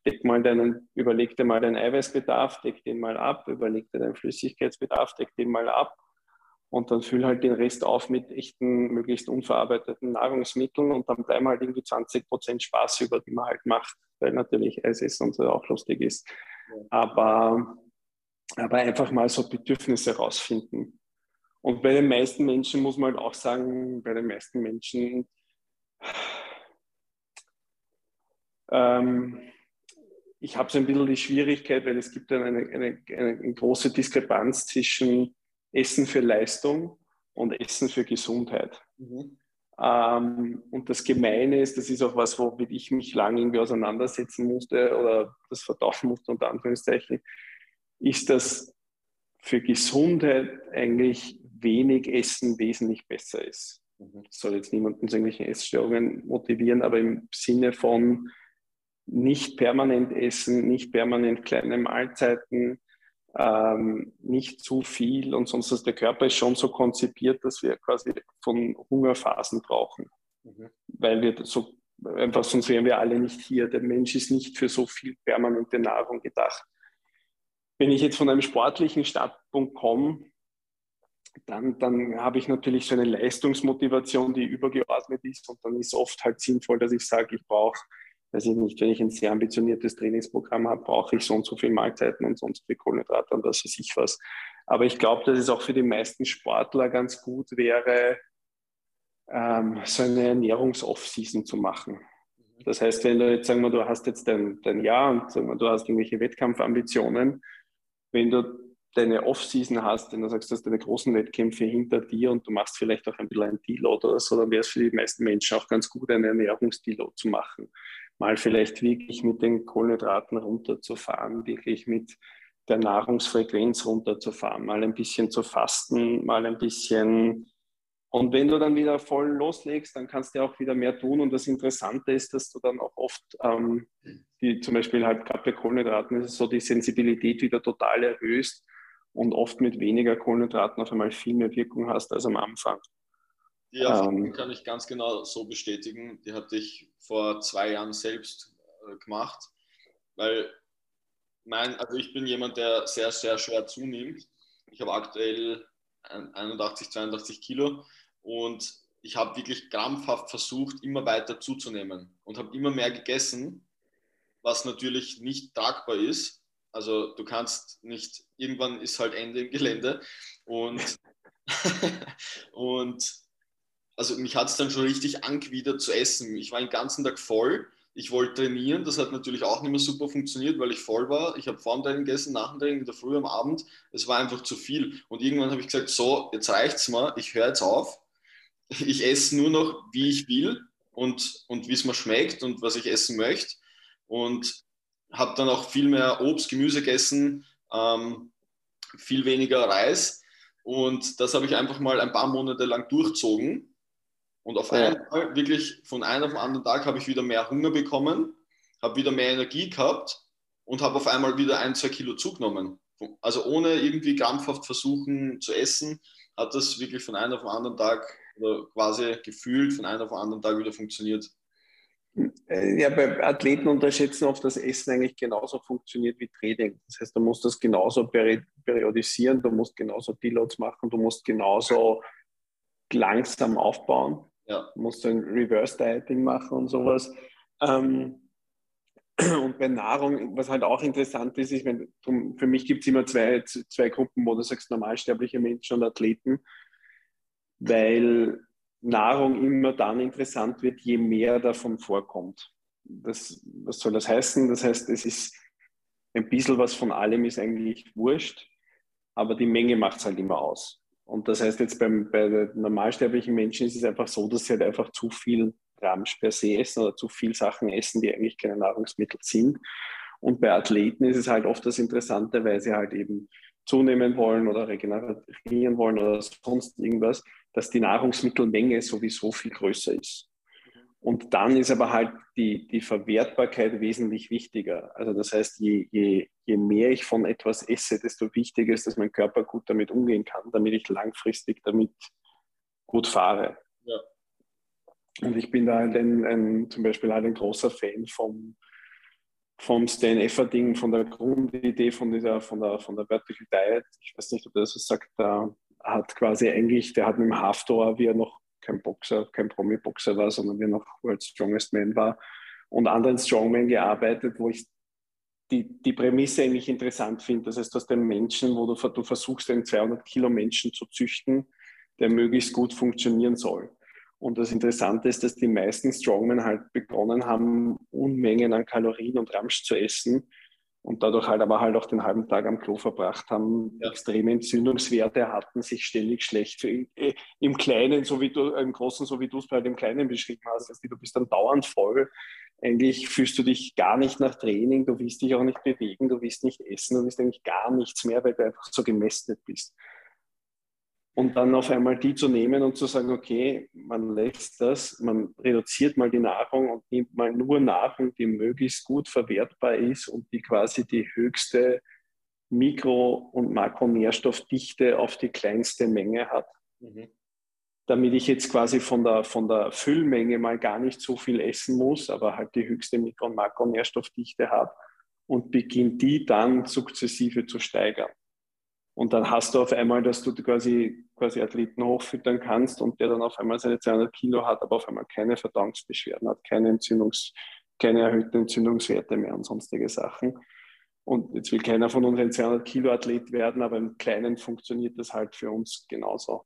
deck mal deinen, überleg dir mal deinen Eiweißbedarf, deck den mal ab, überleg dir deinen Flüssigkeitsbedarf, deck den mal ab und dann füll halt den Rest auf mit echten, möglichst unverarbeiteten Nahrungsmitteln und dann bleiben halt irgendwie 20 Prozent Spaß über, die man halt macht, weil natürlich Eis ist und so auch lustig ist. Aber, aber einfach mal so Bedürfnisse rausfinden. Und bei den meisten Menschen muss man halt auch sagen, bei den meisten Menschen ähm, ich habe so ein bisschen die Schwierigkeit, weil es gibt dann eine, eine, eine große Diskrepanz zwischen Essen für Leistung und Essen für Gesundheit. Mhm. Ähm, und das Gemeine ist, das ist auch was, womit ich mich lange irgendwie auseinandersetzen musste oder das vertaufen musste, unter Anführungszeichen, ist, dass für Gesundheit eigentlich wenig Essen wesentlich besser ist. Mhm. Das soll jetzt niemanden zu irgendwelchen Essstörungen motivieren, aber im Sinne von nicht permanent essen, nicht permanent kleine Mahlzeiten, ähm, nicht zu viel und sonst ist der Körper ist schon so konzipiert, dass wir quasi von Hungerphasen brauchen, mhm. weil wir so einfach sonst wären wir alle nicht hier. Der Mensch ist nicht für so viel permanente Nahrung gedacht. Wenn ich jetzt von einem sportlichen Startpunkt komme, dann, dann habe ich natürlich so eine Leistungsmotivation, die übergeordnet ist und dann ist oft halt sinnvoll, dass ich sage, ich brauche weiß ich nicht, wenn ich ein sehr ambitioniertes Trainingsprogramm habe, brauche ich so und so viele Mahlzeiten und sonst viel Kohlenhydrate und das weiß ich was. Aber ich glaube, dass es auch für die meisten Sportler ganz gut wäre, ähm, so eine Ernährungs-Off-Season zu machen. Das heißt, wenn du jetzt, sagen wir, du hast jetzt dein, dein Jahr und sagen wir, du hast irgendwelche Wettkampfambitionen, wenn du deine Off-Season hast, wenn du sagst, du hast deine großen Wettkämpfe hinter dir und du machst vielleicht auch ein bisschen ein Deload oder so, dann wäre es für die meisten Menschen auch ganz gut, einen Ernährungsdeload zu machen mal vielleicht wirklich mit den Kohlenhydraten runterzufahren, wirklich mit der Nahrungsfrequenz runterzufahren, mal ein bisschen zu fasten, mal ein bisschen. Und wenn du dann wieder voll loslegst, dann kannst du auch wieder mehr tun. Und das Interessante ist, dass du dann auch oft, ähm, die, zum Beispiel halt gerade bei Kohlenhydraten, ist so die Sensibilität wieder total erhöhst und oft mit weniger Kohlenhydraten auf einmal viel mehr Wirkung hast als am Anfang.
Die Erfahrung ähm, kann ich ganz genau so bestätigen. Die hatte ich vor zwei Jahren selbst äh, gemacht, weil mein, also ich bin jemand, der sehr, sehr schwer zunimmt. Ich habe aktuell 81, 82 Kilo und ich habe wirklich krampfhaft versucht, immer weiter zuzunehmen und habe immer mehr gegessen, was natürlich nicht tragbar ist. Also du kannst nicht, irgendwann ist halt Ende im Gelände und, und also mich hat es dann schon richtig angewidert zu essen. Ich war den ganzen Tag voll. Ich wollte trainieren, das hat natürlich auch nicht mehr super funktioniert, weil ich voll war. Ich habe vor dem Training gegessen, nach dem Training, wieder früh am Abend. Es war einfach zu viel. Und irgendwann habe ich gesagt, so, jetzt reicht es mir, ich höre jetzt auf. Ich esse nur noch, wie ich will und, und wie es mir schmeckt und was ich essen möchte. Und habe dann auch viel mehr Obst, Gemüse gegessen, ähm, viel weniger Reis. Und das habe ich einfach mal ein paar Monate lang durchzogen und auf ja. einmal, wirklich von einem auf den anderen Tag, habe ich wieder mehr Hunger bekommen, habe wieder mehr Energie gehabt und habe auf einmal wieder ein, zwei Kilo zugenommen. also ohne irgendwie krampfhaft versuchen zu essen, hat das wirklich von einem auf den anderen Tag oder quasi gefühlt von einem auf den anderen Tag wieder funktioniert.
Äh, ja, bei Athleten unterschätzen oft, dass Essen eigentlich genauso funktioniert wie Training. Das heißt, du musst das genauso periodisieren, du musst genauso Deloads machen, du musst genauso langsam aufbauen, ja. du musst ein Reverse Dieting machen und sowas. Ähm, und bei Nahrung, was halt auch interessant ist, ist, wenn, für mich gibt es immer zwei, zwei Gruppen, wo du sagst, normalsterbliche Menschen und Athleten, weil Nahrung immer dann interessant wird, je mehr davon vorkommt. Das, was soll das heißen? Das heißt, es ist ein bisschen was von allem ist eigentlich wurscht, aber die Menge macht es halt immer aus. Und das heißt jetzt beim, bei normalsterblichen Menschen ist es einfach so, dass sie halt einfach zu viel Ramsch per se essen oder zu viel Sachen essen, die eigentlich keine Nahrungsmittel sind. Und bei Athleten ist es halt oft das Interessante, weil sie halt eben zunehmen wollen oder regenerieren wollen oder sonst irgendwas, dass die Nahrungsmittelmenge sowieso viel größer ist. Und dann ist aber halt die, die Verwertbarkeit wesentlich wichtiger. Also das heißt, je, je, je mehr ich von etwas esse, desto wichtiger ist, dass mein Körper gut damit umgehen kann, damit ich langfristig damit gut fahre. Ja. Und ich bin da halt ein, ein, zum Beispiel halt ein großer Fan vom, vom Stan Efferding, von der Grundidee von dieser, von der, von der Vertical Diet. Ich weiß nicht, ob er das was sagt, da hat quasi eigentlich, der hat mit dem Haftor, wie er noch kein Boxer, kein Promi-Boxer war, sondern wie er noch World's Strongest Man war und anderen Strongmen gearbeitet, wo ich die, die Prämisse eigentlich interessant finde. Das heißt, hast einen Menschen, wo du, du versuchst, einen 200 Kilo Menschen zu züchten, der möglichst gut funktionieren soll. Und das Interessante ist, dass die meisten Strongmen halt begonnen haben, Unmengen an Kalorien und Ramsch zu essen und dadurch halt aber halt auch den halben Tag am Klo verbracht haben, ja. extreme Entzündungswerte hatten, sich ständig schlecht äh, im Kleinen, so wie du, im Großen, so wie du es bei dem Kleinen beschrieben hast, also du bist dann dauernd voll. Eigentlich fühlst du dich gar nicht nach Training, du willst dich auch nicht bewegen, du willst nicht essen, du willst eigentlich gar nichts mehr, weil du einfach so gemästet bist. Und dann auf einmal die zu nehmen und zu sagen, okay, man lässt das, man reduziert mal die Nahrung und nimmt mal nur Nahrung, die möglichst gut verwertbar ist und die quasi die höchste Mikro- und Makronährstoffdichte auf die kleinste Menge hat. Mhm. Damit ich jetzt quasi von der, von der Füllmenge mal gar nicht so viel essen muss, aber halt die höchste Mikro- und Makronährstoffdichte habe und beginnt die dann sukzessive zu steigern. Und dann hast du auf einmal, dass du quasi, quasi Athleten hochfüttern kannst und der dann auf einmal seine 200 Kilo hat, aber auf einmal keine Verdauungsbeschwerden hat, keine Entzündungs, keine erhöhten Entzündungswerte mehr und sonstige Sachen. Und jetzt will keiner von uns ein 200 Kilo Athlet werden, aber im Kleinen funktioniert das halt für uns genauso.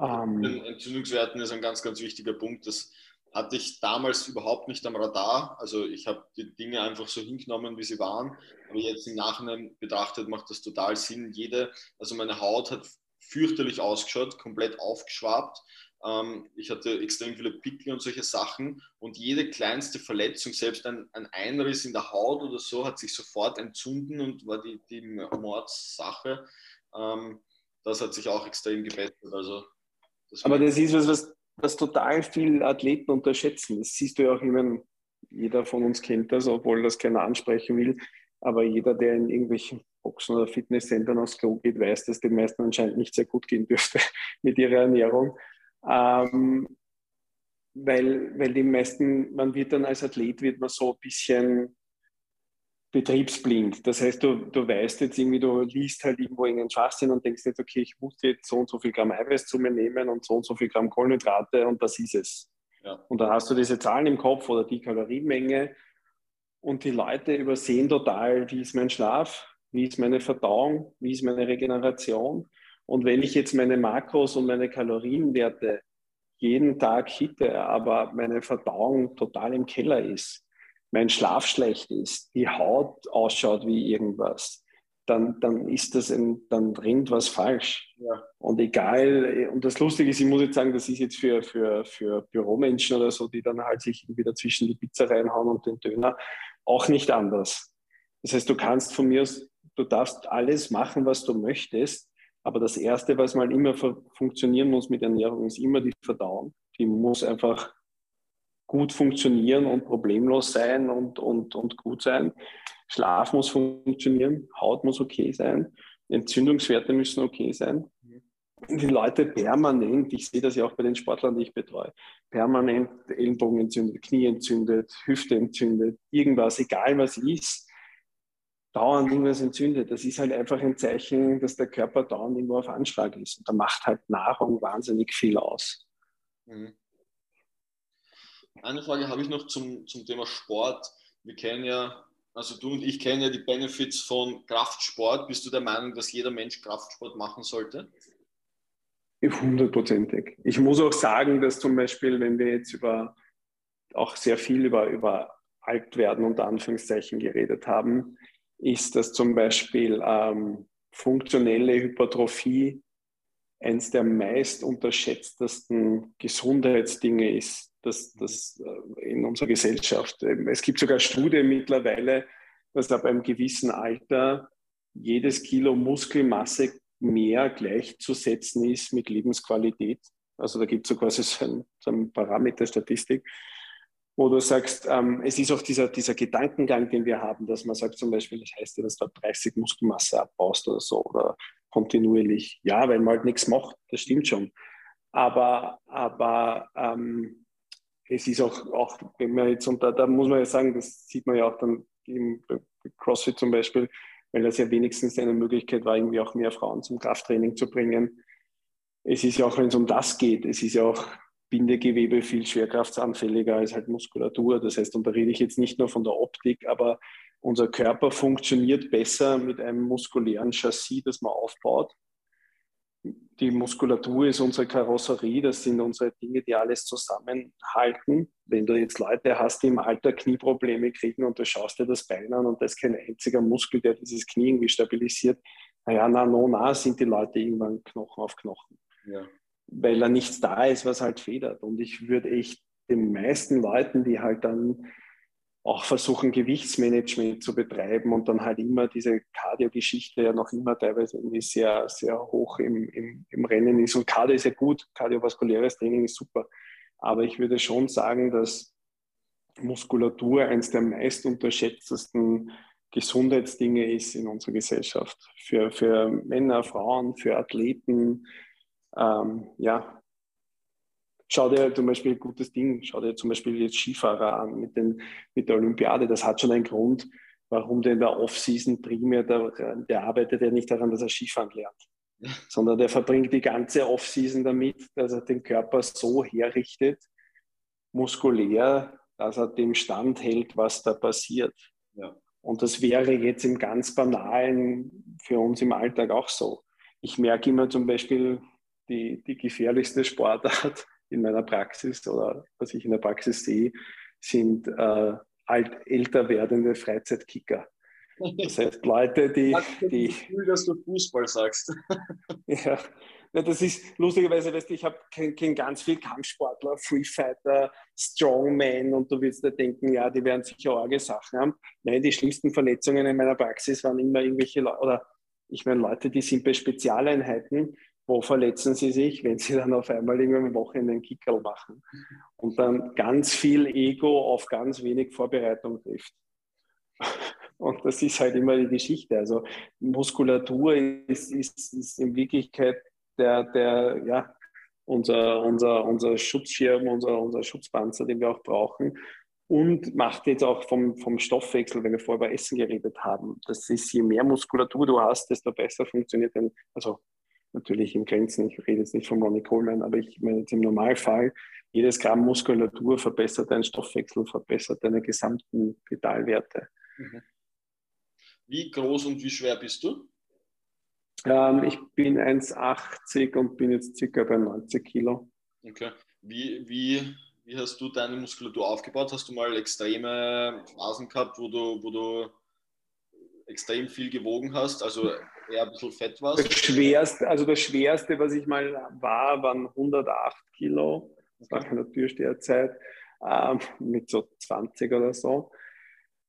Ähm, Entzündungswerten ist ein ganz, ganz wichtiger Punkt. Das hatte ich damals überhaupt nicht am Radar. Also ich habe die Dinge einfach so hingenommen, wie sie waren. Aber jetzt im Nachhinein betrachtet macht das total Sinn. Jede, also meine Haut hat fürchterlich ausgeschaut, komplett aufgeschwabt. Ähm, ich hatte extrem viele Pickel und solche Sachen. Und jede kleinste Verletzung, selbst ein, ein Einriss in der Haut oder so, hat sich sofort entzünden und war die, die Mordssache. Ähm, das hat sich auch extrem gebessert. Also,
das Aber das ist was, was was total viele Athleten unterschätzen. Das siehst du ja auch immer, jeder von uns kennt das, obwohl das keiner ansprechen will. Aber jeder, der in irgendwelchen Boxen oder Fitnesscentern aufs Klo geht, weiß, dass den meisten anscheinend nicht sehr gut gehen dürfte mit ihrer Ernährung. Ähm, weil, weil die meisten, man wird dann als Athlet, wird man so ein bisschen betriebsblind. Das heißt, du, du weißt jetzt irgendwie, du liest halt irgendwo irgendeinen Schwachsinn und denkst jetzt, okay, ich muss jetzt so und so viel Gramm Eiweiß zu mir nehmen und so und so viel Gramm Kohlenhydrate und das ist es. Ja. Und dann hast du diese Zahlen im Kopf oder die Kalorienmenge und die Leute übersehen total, wie ist mein Schlaf, wie ist meine Verdauung, wie ist meine Regeneration. Und wenn ich jetzt meine Makros und meine Kalorienwerte jeden Tag hitte, aber meine Verdauung total im Keller ist, mein Schlaf schlecht ist, die Haut ausschaut wie irgendwas, dann, dann ist das ein, dann rennt was falsch. Ja. Und egal, und das Lustige ist, ich muss jetzt sagen, das ist jetzt für, für, für Büromenschen oder so, die dann halt sich wieder zwischen die Pizza reinhauen und den Döner, auch nicht anders. Das heißt, du kannst von mir aus, du darfst alles machen, was du möchtest, aber das Erste, was mal immer funktionieren muss mit Ernährung, ist immer die Verdauung. Die muss einfach gut funktionieren und problemlos sein und, und, und gut sein. Schlaf muss funktionieren, Haut muss okay sein, Entzündungswerte müssen okay sein. Die Leute permanent, ich sehe das ja auch bei den Sportlern, die ich betreue, permanent Ellenbogen entzündet, Knie entzündet, Hüfte entzündet, irgendwas, egal was ist, dauernd irgendwas entzündet. Das ist halt einfach ein Zeichen, dass der Körper dauernd irgendwo auf Anschlag ist. Und da macht halt Nahrung wahnsinnig viel aus. Mhm.
Eine Frage habe ich noch zum, zum Thema Sport. Wir kennen ja, also du und ich kennen ja die Benefits von Kraftsport. Bist du der Meinung, dass jeder Mensch Kraftsport machen sollte?
Hundertprozentig. Ich muss auch sagen, dass zum Beispiel, wenn wir jetzt über auch sehr viel über, über Altwerden unter Anführungszeichen geredet haben, ist, dass zum Beispiel ähm, funktionelle Hypertrophie eines der meist unterschätztesten Gesundheitsdinge ist, das, das äh, in unserer Gesellschaft. Ähm, es gibt sogar Studien mittlerweile, dass ab einem gewissen Alter jedes Kilo Muskelmasse mehr gleichzusetzen ist mit Lebensqualität. Also da gibt es so quasi so ein, so ein Parameterstatistik, wo du sagst, ähm, es ist auch dieser, dieser Gedankengang, den wir haben, dass man sagt zum Beispiel, das heißt ja, dass du 30 Muskelmasse abbaust oder so oder kontinuierlich. Ja, weil man halt nichts macht, das stimmt schon. Aber, aber ähm, es ist auch, auch, wenn man jetzt, und da, da muss man ja sagen, das sieht man ja auch dann im CrossFit zum Beispiel, weil das ja wenigstens eine Möglichkeit war, irgendwie auch mehr Frauen zum Krafttraining zu bringen. Es ist ja auch, wenn es um das geht, es ist ja auch Bindegewebe viel schwerkraftsanfälliger als halt Muskulatur. Das heißt, und da rede ich jetzt nicht nur von der Optik, aber unser Körper funktioniert besser mit einem muskulären Chassis, das man aufbaut. Die Muskulatur ist unsere Karosserie, das sind unsere Dinge, die alles zusammenhalten. Wenn du jetzt Leute hast, die im Alter Knieprobleme kriegen und du schaust dir das Bein an und da ist kein einziger Muskel, der dieses Knie irgendwie stabilisiert, naja, na, no, na, sind die Leute irgendwann Knochen auf Knochen. Ja. Weil da nichts da ist, was halt federt. Und ich würde echt den meisten Leuten, die halt dann auch versuchen, Gewichtsmanagement zu betreiben und dann halt immer diese Cardio-Geschichte ja noch immer teilweise irgendwie sehr, sehr hoch im, im, im Rennen ist. Und Cardio ist ja gut, kardiovaskuläres Training ist super. Aber ich würde schon sagen, dass Muskulatur eines der meist unterschätztesten Gesundheitsdinge ist in unserer Gesellschaft. Für, für Männer, Frauen, für Athleten. Ähm, ja, Schau dir zum Beispiel ein gutes Ding, schau dir zum Beispiel jetzt Skifahrer an mit, den, mit der Olympiade. Das hat schon einen Grund, warum der in der Off-Season primär, der, der arbeitet ja nicht daran, dass er Skifahren lernt, sondern der verbringt die ganze Off-Season damit, dass er den Körper so herrichtet, muskulär, dass er dem Stand hält, was da passiert. Ja. Und das wäre jetzt im ganz Banalen für uns im Alltag auch so. Ich merke immer zum Beispiel die, die gefährlichste Sportart, in meiner Praxis oder was ich in der Praxis sehe, sind äh, alt, älter werdende Freizeitkicker. Das heißt, Leute, die. Ich die
Gefühl, dass du Fußball sagst.
ja, ja, das ist lustigerweise, weißt du, ich habe kenn, kenn ganz viel Kampfsportler, Freefighter, Strongman und du wirst dir denken, ja, die werden sicher arge Sachen haben. Nein, die schlimmsten Verletzungen in meiner Praxis waren immer irgendwelche Leute, oder ich meine Leute, die sind bei Spezialeinheiten wo verletzen sie sich, wenn sie dann auf einmal irgendwann am Wochenende einen Kickerl machen und dann ganz viel Ego auf ganz wenig Vorbereitung trifft. Und das ist halt immer die Geschichte. Also Muskulatur ist, ist, ist in Wirklichkeit der, der, ja, unser, unser, unser Schutzschirm, unser, unser Schutzpanzer, den wir auch brauchen. Und macht jetzt auch vom, vom Stoffwechsel, wenn wir vorher über Essen geredet haben, das ist, je mehr Muskulatur du hast, desto besser funktioniert ein, also natürlich in Grenzen, ich rede jetzt nicht von Ronnie Coleman, aber ich meine jetzt im Normalfall, jedes Gramm Muskulatur verbessert deinen Stoffwechsel, verbessert deine gesamten Vitalwerte. Mhm.
Wie groß und wie schwer bist du?
Ähm, ich bin 1,80 und bin jetzt circa bei 90 Kilo.
Okay. Wie, wie, wie hast du deine Muskulatur aufgebaut? Hast du mal extreme Phasen gehabt, wo du, wo du extrem viel gewogen hast? Also eher ein bisschen fett warst?
Das schwerste, also das schwerste, was ich mal war, waren 108 Kilo. Das war keine Türsteherzeit, ähm, mit so 20 oder so.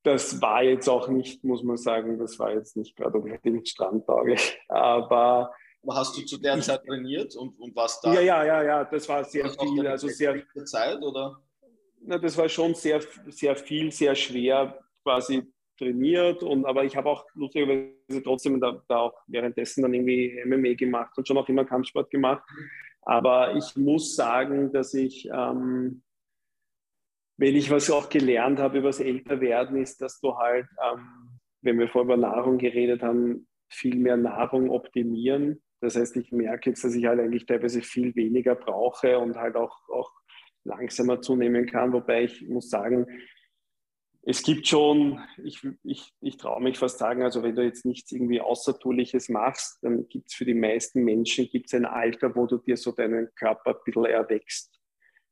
Das war jetzt auch nicht, muss man sagen, das war jetzt nicht gerade unbedingt strandtauglich. Aber
Hast du zu der Zeit trainiert und, und was da?
Ja, ja, ja, ja, das war sehr viel. Also sehr
Zeit oder?
na, das war schon sehr, sehr viel, sehr schwer quasi trainiert. Und, aber ich habe auch lustigerweise trotzdem da, da, auch währenddessen dann irgendwie MMA gemacht und schon auch immer Kampfsport gemacht. Aber ich muss sagen, dass ich, ähm, wenn ich was auch gelernt habe über das Älterwerden, ist, dass du halt, ähm, wenn wir vorher über Nahrung geredet haben, viel mehr Nahrung optimieren. Das heißt, ich merke jetzt, dass ich halt eigentlich teilweise viel weniger brauche und halt auch, auch langsamer zunehmen kann. Wobei ich muss sagen, es gibt schon, ich, ich, ich traue mich fast sagen, also wenn du jetzt nichts irgendwie Außertourliches machst, dann gibt es für die meisten Menschen gibt's ein Alter, wo du dir so deinen Körper ein bisschen erwächst.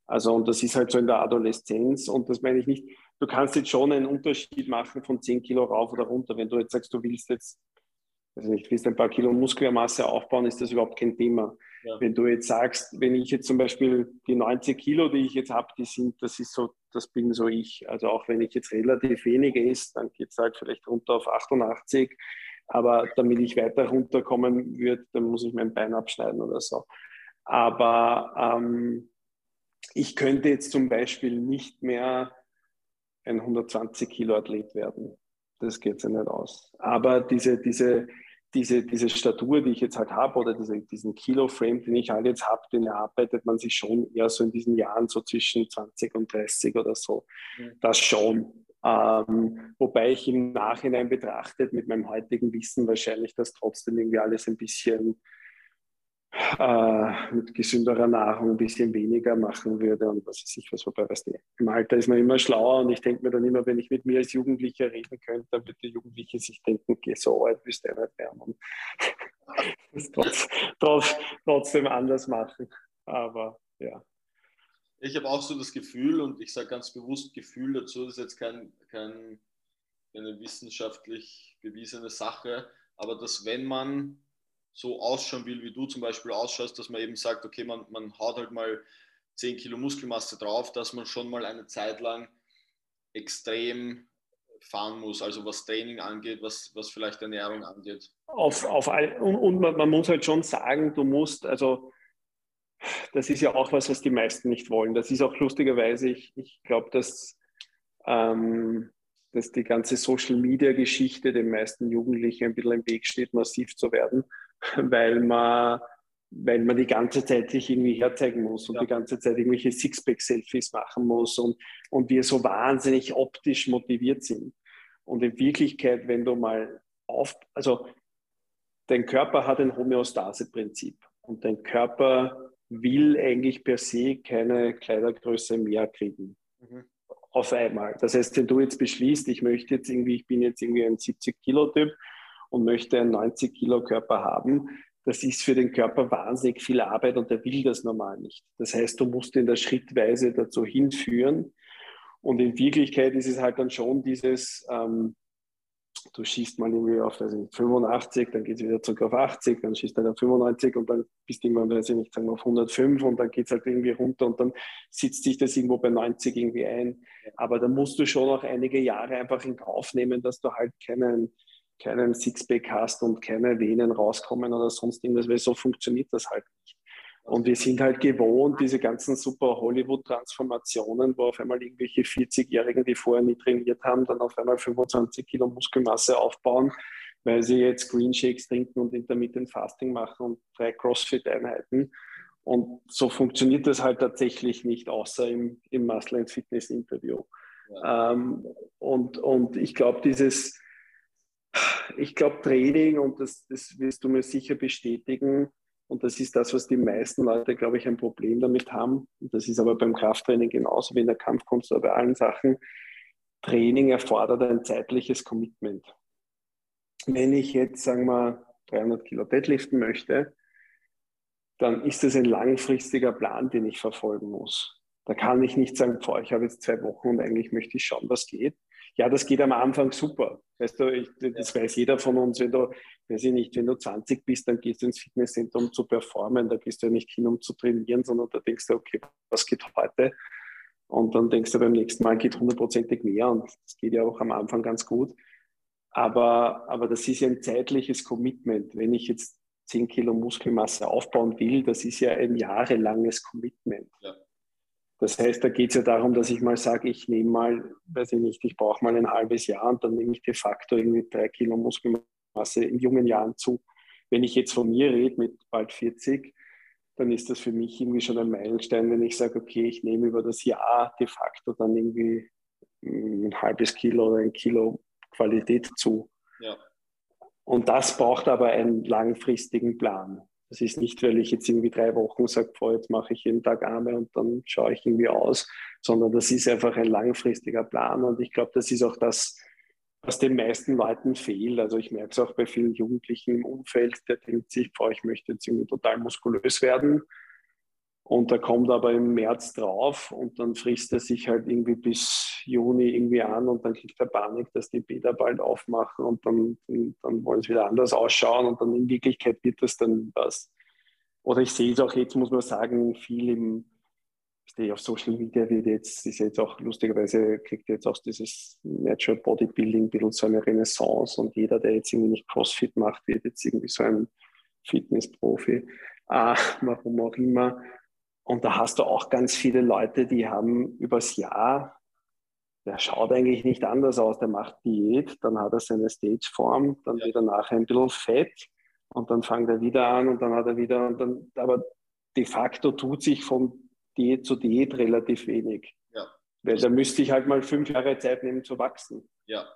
Also und das ist halt so in der Adoleszenz und das meine ich nicht, du kannst jetzt schon einen Unterschied machen von 10 Kilo rauf oder runter. Wenn du jetzt sagst, du willst jetzt also nicht, willst ein paar Kilo Muskelmasse aufbauen, ist das überhaupt kein Thema. Ja. Wenn du jetzt sagst, wenn ich jetzt zum Beispiel die 90 Kilo, die ich jetzt habe, die sind, das ist so, das bin so ich. Also auch wenn ich jetzt relativ wenig esse, dann geht es halt vielleicht runter auf 88. Aber damit ich weiter runterkommen würde, dann muss ich mein Bein abschneiden oder so. Aber ähm, ich könnte jetzt zum Beispiel nicht mehr ein 120 Kilo Athlet werden. Das geht ja nicht aus. Aber diese, diese, diese, diese Statur, die ich jetzt halt habe, oder diese, diesen Kilo-Frame, den ich halt jetzt habe, den erarbeitet man sich schon eher so in diesen Jahren so zwischen 20 und 30 oder so. Mhm. Das schon. Ähm, wobei ich im Nachhinein betrachtet mit meinem heutigen Wissen wahrscheinlich das trotzdem irgendwie alles ein bisschen äh, mit gesünderer Nahrung ein bisschen weniger machen würde und was weiß ich was, wobei, weißt du, im Alter ist man immer schlauer und ich denke mir dann immer, wenn ich mit mir als Jugendlicher reden könnte, dann würde der Jugendliche sich denken, geh so alt bist du nicht werden und das trotz, trotz, trotzdem anders machen, aber ja.
Ich habe auch so das Gefühl und ich sage ganz bewusst Gefühl dazu, das ist jetzt kein, kein, keine wissenschaftlich bewiesene Sache, aber dass wenn man so ausschauen will, wie du zum Beispiel ausschaust, dass man eben sagt, okay, man, man haut halt mal 10 Kilo Muskelmasse drauf, dass man schon mal eine Zeit lang extrem fahren muss, also was Training angeht, was, was vielleicht Ernährung angeht.
Auf, auf all, und, und man, man, muss halt schon sagen, du musst, also das ist ja auch was, was die meisten nicht wollen. Das ist auch lustigerweise, ich, ich glaube, dass, ähm, dass die ganze Social-Media-Geschichte den meisten Jugendlichen ein bisschen im Weg steht, massiv zu werden weil man, weil man die ganze Zeit sich irgendwie herzeigen muss und ja. die ganze Zeit irgendwelche Sixpack-Selfies machen muss und, und wir so wahnsinnig optisch motiviert sind. Und in Wirklichkeit, wenn du mal auf, also dein Körper hat ein Homöostase-Prinzip und dein Körper will eigentlich per se keine Kleidergröße mehr kriegen. Mhm. Auf einmal. Das heißt, wenn du jetzt beschließt, ich möchte jetzt irgendwie, ich bin jetzt irgendwie ein 70-Kilo-Typ und möchte einen 90 Kilo Körper haben, das ist für den Körper wahnsinnig viel Arbeit und der will das normal nicht. Das heißt, du musst ihn da schrittweise dazu hinführen. Und in Wirklichkeit ist es halt dann schon dieses, ähm, du schießt mal irgendwie auf weiß nicht, 85, dann geht es wieder zurück auf 80, dann schießt er auf 95 und dann bist du irgendwann, weiß ich nicht, sagen wir auf 105 und dann geht es halt irgendwie runter und dann sitzt sich das irgendwo bei 90 irgendwie ein. Aber da musst du schon auch einige Jahre einfach in Kauf nehmen, dass du halt keinen keinen Sixpack hast und keine Venen rauskommen oder sonst irgendwas, weil so funktioniert das halt nicht. Und wir sind halt gewohnt, diese ganzen super Hollywood-Transformationen, wo auf einmal irgendwelche 40-Jährigen, die vorher nie trainiert haben, dann auf einmal 25 Kilo Muskelmasse aufbauen, weil sie jetzt Green Shakes trinken und Intermittent Fasting machen und drei CrossFit-Einheiten. Und so funktioniert das halt tatsächlich nicht, außer im, im Muscle and Fitness Interview. Ja. Ähm, und, und ich glaube, dieses, ich glaube, Training, und das, das wirst du mir sicher bestätigen, und das ist das, was die meisten Leute, glaube ich, ein Problem damit haben. Und das ist aber beim Krafttraining genauso wie in der Kampfkunst oder bei allen Sachen. Training erfordert ein zeitliches Commitment. Wenn ich jetzt, sagen wir, 300 Kilo Deadliften möchte, dann ist das ein langfristiger Plan, den ich verfolgen muss. Da kann ich nicht sagen, boah, ich habe jetzt zwei Wochen und eigentlich möchte ich schauen, was geht, ja, das geht am Anfang super. Weißt du, ich, das weiß jeder von uns, wenn du, weiß ich nicht, wenn du 20 bist, dann gehst du ins Fitnesscenter, um zu performen. Da gehst du ja nicht hin, um zu trainieren, sondern da denkst du, okay, was geht heute? Und dann denkst du, beim nächsten Mal geht hundertprozentig mehr und das geht ja auch am Anfang ganz gut. Aber, aber das ist ja ein zeitliches Commitment. Wenn ich jetzt 10 Kilo Muskelmasse aufbauen will, das ist ja ein jahrelanges Commitment. Ja. Das heißt, da geht es ja darum, dass ich mal sage, ich nehme mal, weiß ich nicht, ich brauche mal ein halbes Jahr und dann nehme ich de facto irgendwie drei Kilo Muskelmasse in jungen Jahren zu. Wenn ich jetzt von mir rede mit bald 40, dann ist das für mich irgendwie schon ein Meilenstein, wenn ich sage, okay, ich nehme über das Jahr de facto dann irgendwie ein halbes Kilo oder ein Kilo Qualität zu. Ja. Und das braucht aber einen langfristigen Plan. Das ist nicht, weil ich jetzt irgendwie drei Wochen sage, boah, jetzt mache ich jeden Tag Arme und dann schaue ich irgendwie aus, sondern das ist einfach ein langfristiger Plan. Und ich glaube, das ist auch das, was den meisten Leuten fehlt. Also ich merke es auch bei vielen Jugendlichen im Umfeld, der denkt sich, boah, ich möchte jetzt irgendwie total muskulös werden. Und da kommt aber im März drauf und dann frisst er sich halt irgendwie bis Juni irgendwie an und dann kriegt er Panik, dass die Bäder bald aufmachen und dann, dann wollen sie wieder anders ausschauen und dann in Wirklichkeit wird das dann was. Oder ich sehe es auch jetzt, muss man sagen, viel im, auf Social Media wird jetzt, ist jetzt auch lustigerweise, kriegt jetzt auch dieses Natural Bodybuilding ein bisschen so eine Renaissance und jeder, der jetzt irgendwie nicht CrossFit macht, wird jetzt irgendwie so ein Fitnessprofi. Ah, warum auch immer. Und da hast du auch ganz viele Leute, die haben übers Jahr, der schaut eigentlich nicht anders aus, der macht Diät, dann hat er seine Stageform, dann ja. wird er nachher ein bisschen fett und dann fängt er wieder an und dann hat er wieder, und dann, aber de facto tut sich von Diät zu Diät relativ wenig. Ja. Weil da müsste ich halt mal fünf Jahre Zeit nehmen zu wachsen.
Ja.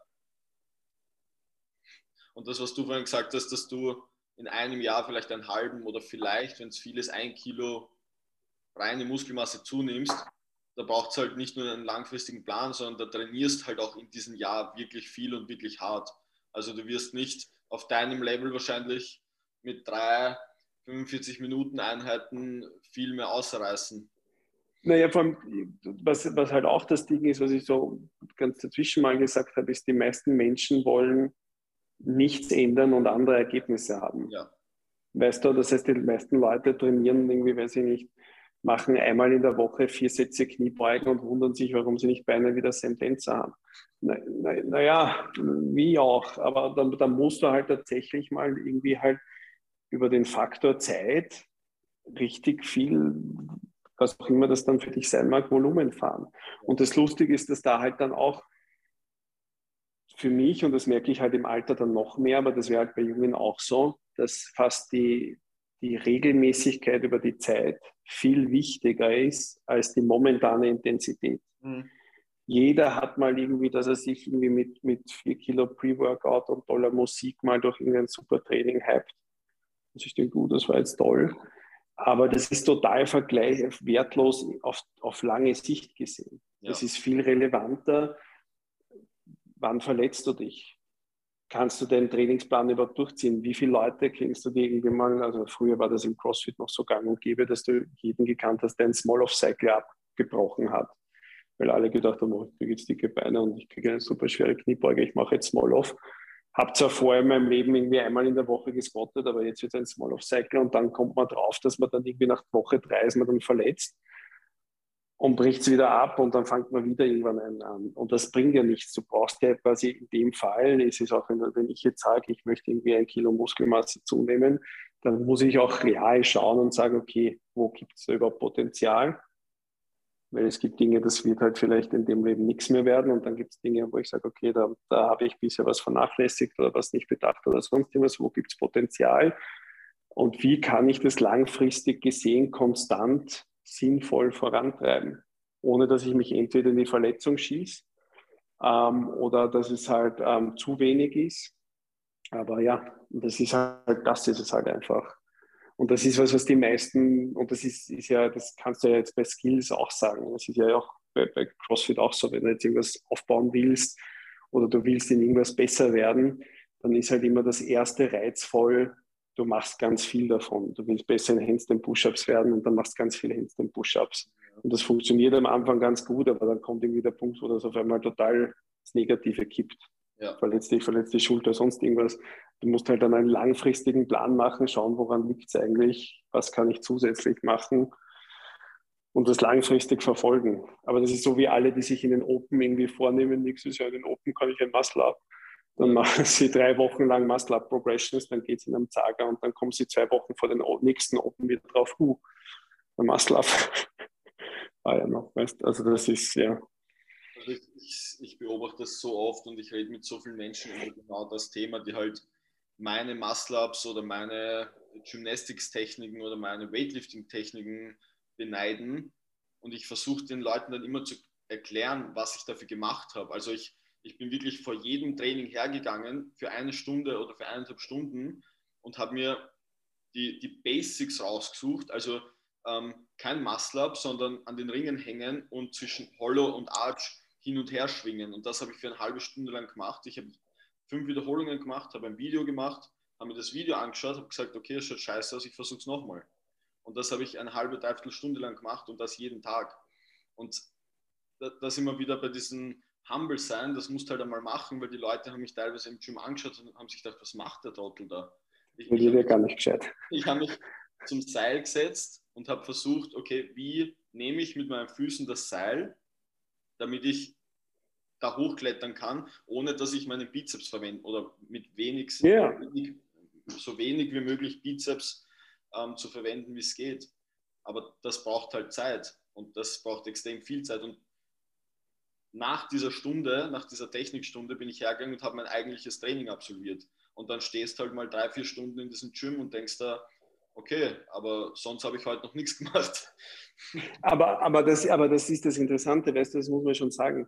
Und das, was du vorhin gesagt hast, dass du in einem Jahr vielleicht einen halben oder vielleicht, wenn es viel ist, ein Kilo reine Muskelmasse zunimmst, da braucht es halt nicht nur einen langfristigen Plan, sondern da trainierst halt auch in diesem Jahr wirklich viel und wirklich hart. Also du wirst nicht auf deinem Level wahrscheinlich mit drei 45 Minuten Einheiten viel mehr ausreißen.
Naja, vor allem, was, was halt auch das Ding ist, was ich so ganz dazwischen mal gesagt habe, ist, die meisten Menschen wollen nichts ändern und andere Ergebnisse haben. Ja. Weißt du, das heißt, die meisten Leute trainieren irgendwie, weiß ich nicht, machen einmal in der Woche vier Sätze Kniebeugen und wundern sich, warum sie nicht Beine wie der Sentenza haben. Naja, na, na wie auch, aber dann, dann musst du halt tatsächlich mal irgendwie halt über den Faktor Zeit richtig viel, was auch immer das dann für dich sein mag, Volumen fahren. Und das Lustige ist, dass da halt dann auch für mich, und das merke ich halt im Alter dann noch mehr, aber das wäre halt bei Jungen auch so, dass fast die, die Regelmäßigkeit über die Zeit viel wichtiger ist als die momentane Intensität. Mhm. Jeder hat mal irgendwie, dass er sich irgendwie mit, mit vier Kilo Pre-Workout und toller Musik mal durch irgendein super Training hypt. Und ich denke, gut, das war jetzt toll. Aber das ist total vergleich, wertlos auf, auf lange Sicht gesehen. Ja. Das ist viel relevanter. Wann verletzt du dich? Kannst du den Trainingsplan überhaupt durchziehen? Wie viele Leute kennst du die irgendwie mal? Also früher war das im CrossFit noch so gang und gäbe, dass du jeden gekannt hast, der ein Small-Off-Cycle abgebrochen hat. Weil alle gedacht haben, oh, ich kriege jetzt dicke Beine und ich kriege eine super schwere Kniebeuge, ich mache jetzt Small-Off. Habe zwar vorher in meinem Leben irgendwie einmal in der Woche gesquattet, aber jetzt wird es ein Small-Off-Cycle und dann kommt man drauf, dass man dann irgendwie nach Woche drei ist man dann verletzt und bricht es wieder ab und dann fängt man wieder irgendwann einen an. Und das bringt ja nichts. Du brauchst ja quasi in dem Fall, es ist auch, wenn ich jetzt sage, ich möchte irgendwie ein Kilo Muskelmasse zunehmen, dann muss ich auch real schauen und sagen, okay, wo gibt es überhaupt Potenzial? Weil es gibt Dinge, das wird halt vielleicht in dem Leben nichts mehr werden und dann gibt es Dinge, wo ich sage, okay, da, da habe ich bisher was vernachlässigt oder was nicht bedacht oder sonst irgendwas, wo gibt es Potenzial? Und wie kann ich das langfristig gesehen konstant sinnvoll vorantreiben, ohne dass ich mich entweder in die Verletzung schieße ähm, oder dass es halt ähm, zu wenig ist. Aber ja, das ist halt, das ist es halt einfach. Und das ist was, was die meisten, und das ist, ist ja, das kannst du ja jetzt bei Skills auch sagen. Das ist ja auch bei, bei CrossFit auch so, wenn du jetzt irgendwas aufbauen willst oder du willst in irgendwas besser werden, dann ist halt immer das erste reizvoll, du machst ganz viel davon. Du willst besser in Handstand Push-Ups werden und dann machst du ganz viele Handstand Push-Ups. Und das funktioniert am Anfang ganz gut, aber dann kommt irgendwie der Punkt, wo das auf einmal total das Negative kippt. Ja. Verletzt dich, verletzt die Schulter, sonst irgendwas. Du musst halt dann einen langfristigen Plan machen, schauen, woran liegt es eigentlich, was kann ich zusätzlich machen und das langfristig verfolgen. Aber das ist so wie alle, die sich in den Open irgendwie vornehmen, nächstes Jahr in den Open kann ich ein Muscle up. Dann machen sie drei Wochen lang Muscle Up Progressions, dann geht es in einem Zager und dann kommen sie zwei Wochen vor den nächsten Open wieder drauf, uh, der Muscle Up. war ja noch, weißt Also das ist, ja.
Also ich, ich, ich, beobachte das so oft und ich rede mit so vielen Menschen über genau das Thema, die halt meine Muscle-Ups oder meine Gymnastics-Techniken oder meine Weightlifting-Techniken beneiden. Und ich versuche den Leuten dann immer zu erklären, was ich dafür gemacht habe. Also ich, ich bin wirklich vor jedem Training hergegangen für eine Stunde oder für eineinhalb Stunden und habe mir die, die Basics rausgesucht. Also ähm, kein Muscle-Up, sondern an den Ringen hängen und zwischen Hollow und Arch hin und her schwingen. Und das habe ich für eine halbe Stunde lang gemacht. Ich habe fünf Wiederholungen gemacht, habe ein Video gemacht, habe mir das Video angeschaut, habe gesagt, okay, es schaut scheiße aus, ich versuche es nochmal. Und das habe ich eine halbe, dreiviertel Stunde lang gemacht und das jeden Tag. Und da, da sind wir wieder bei diesem Humble sein, das musst du halt einmal machen, weil die Leute haben mich teilweise im Gym angeschaut und haben sich gedacht, was macht der Trottel da?
Ich, ich habe gar nicht gescheit.
Ich habe mich zum Seil gesetzt und habe versucht, okay, wie nehme ich mit meinen Füßen das Seil, damit ich da hochklettern kann, ohne dass ich meinen Bizeps verwende oder mit wenig, yeah. so wenig wie möglich Bizeps ähm, zu verwenden, wie es geht. Aber das braucht halt Zeit und das braucht extrem viel Zeit. Und nach dieser Stunde, nach dieser Technikstunde bin ich hergegangen und habe mein eigentliches Training absolviert. Und dann stehst halt mal drei, vier Stunden in diesem Gym und denkst da, okay, aber sonst habe ich heute noch nichts gemacht.
Aber, aber, das, aber das ist das Interessante, weißt du, das muss man schon sagen.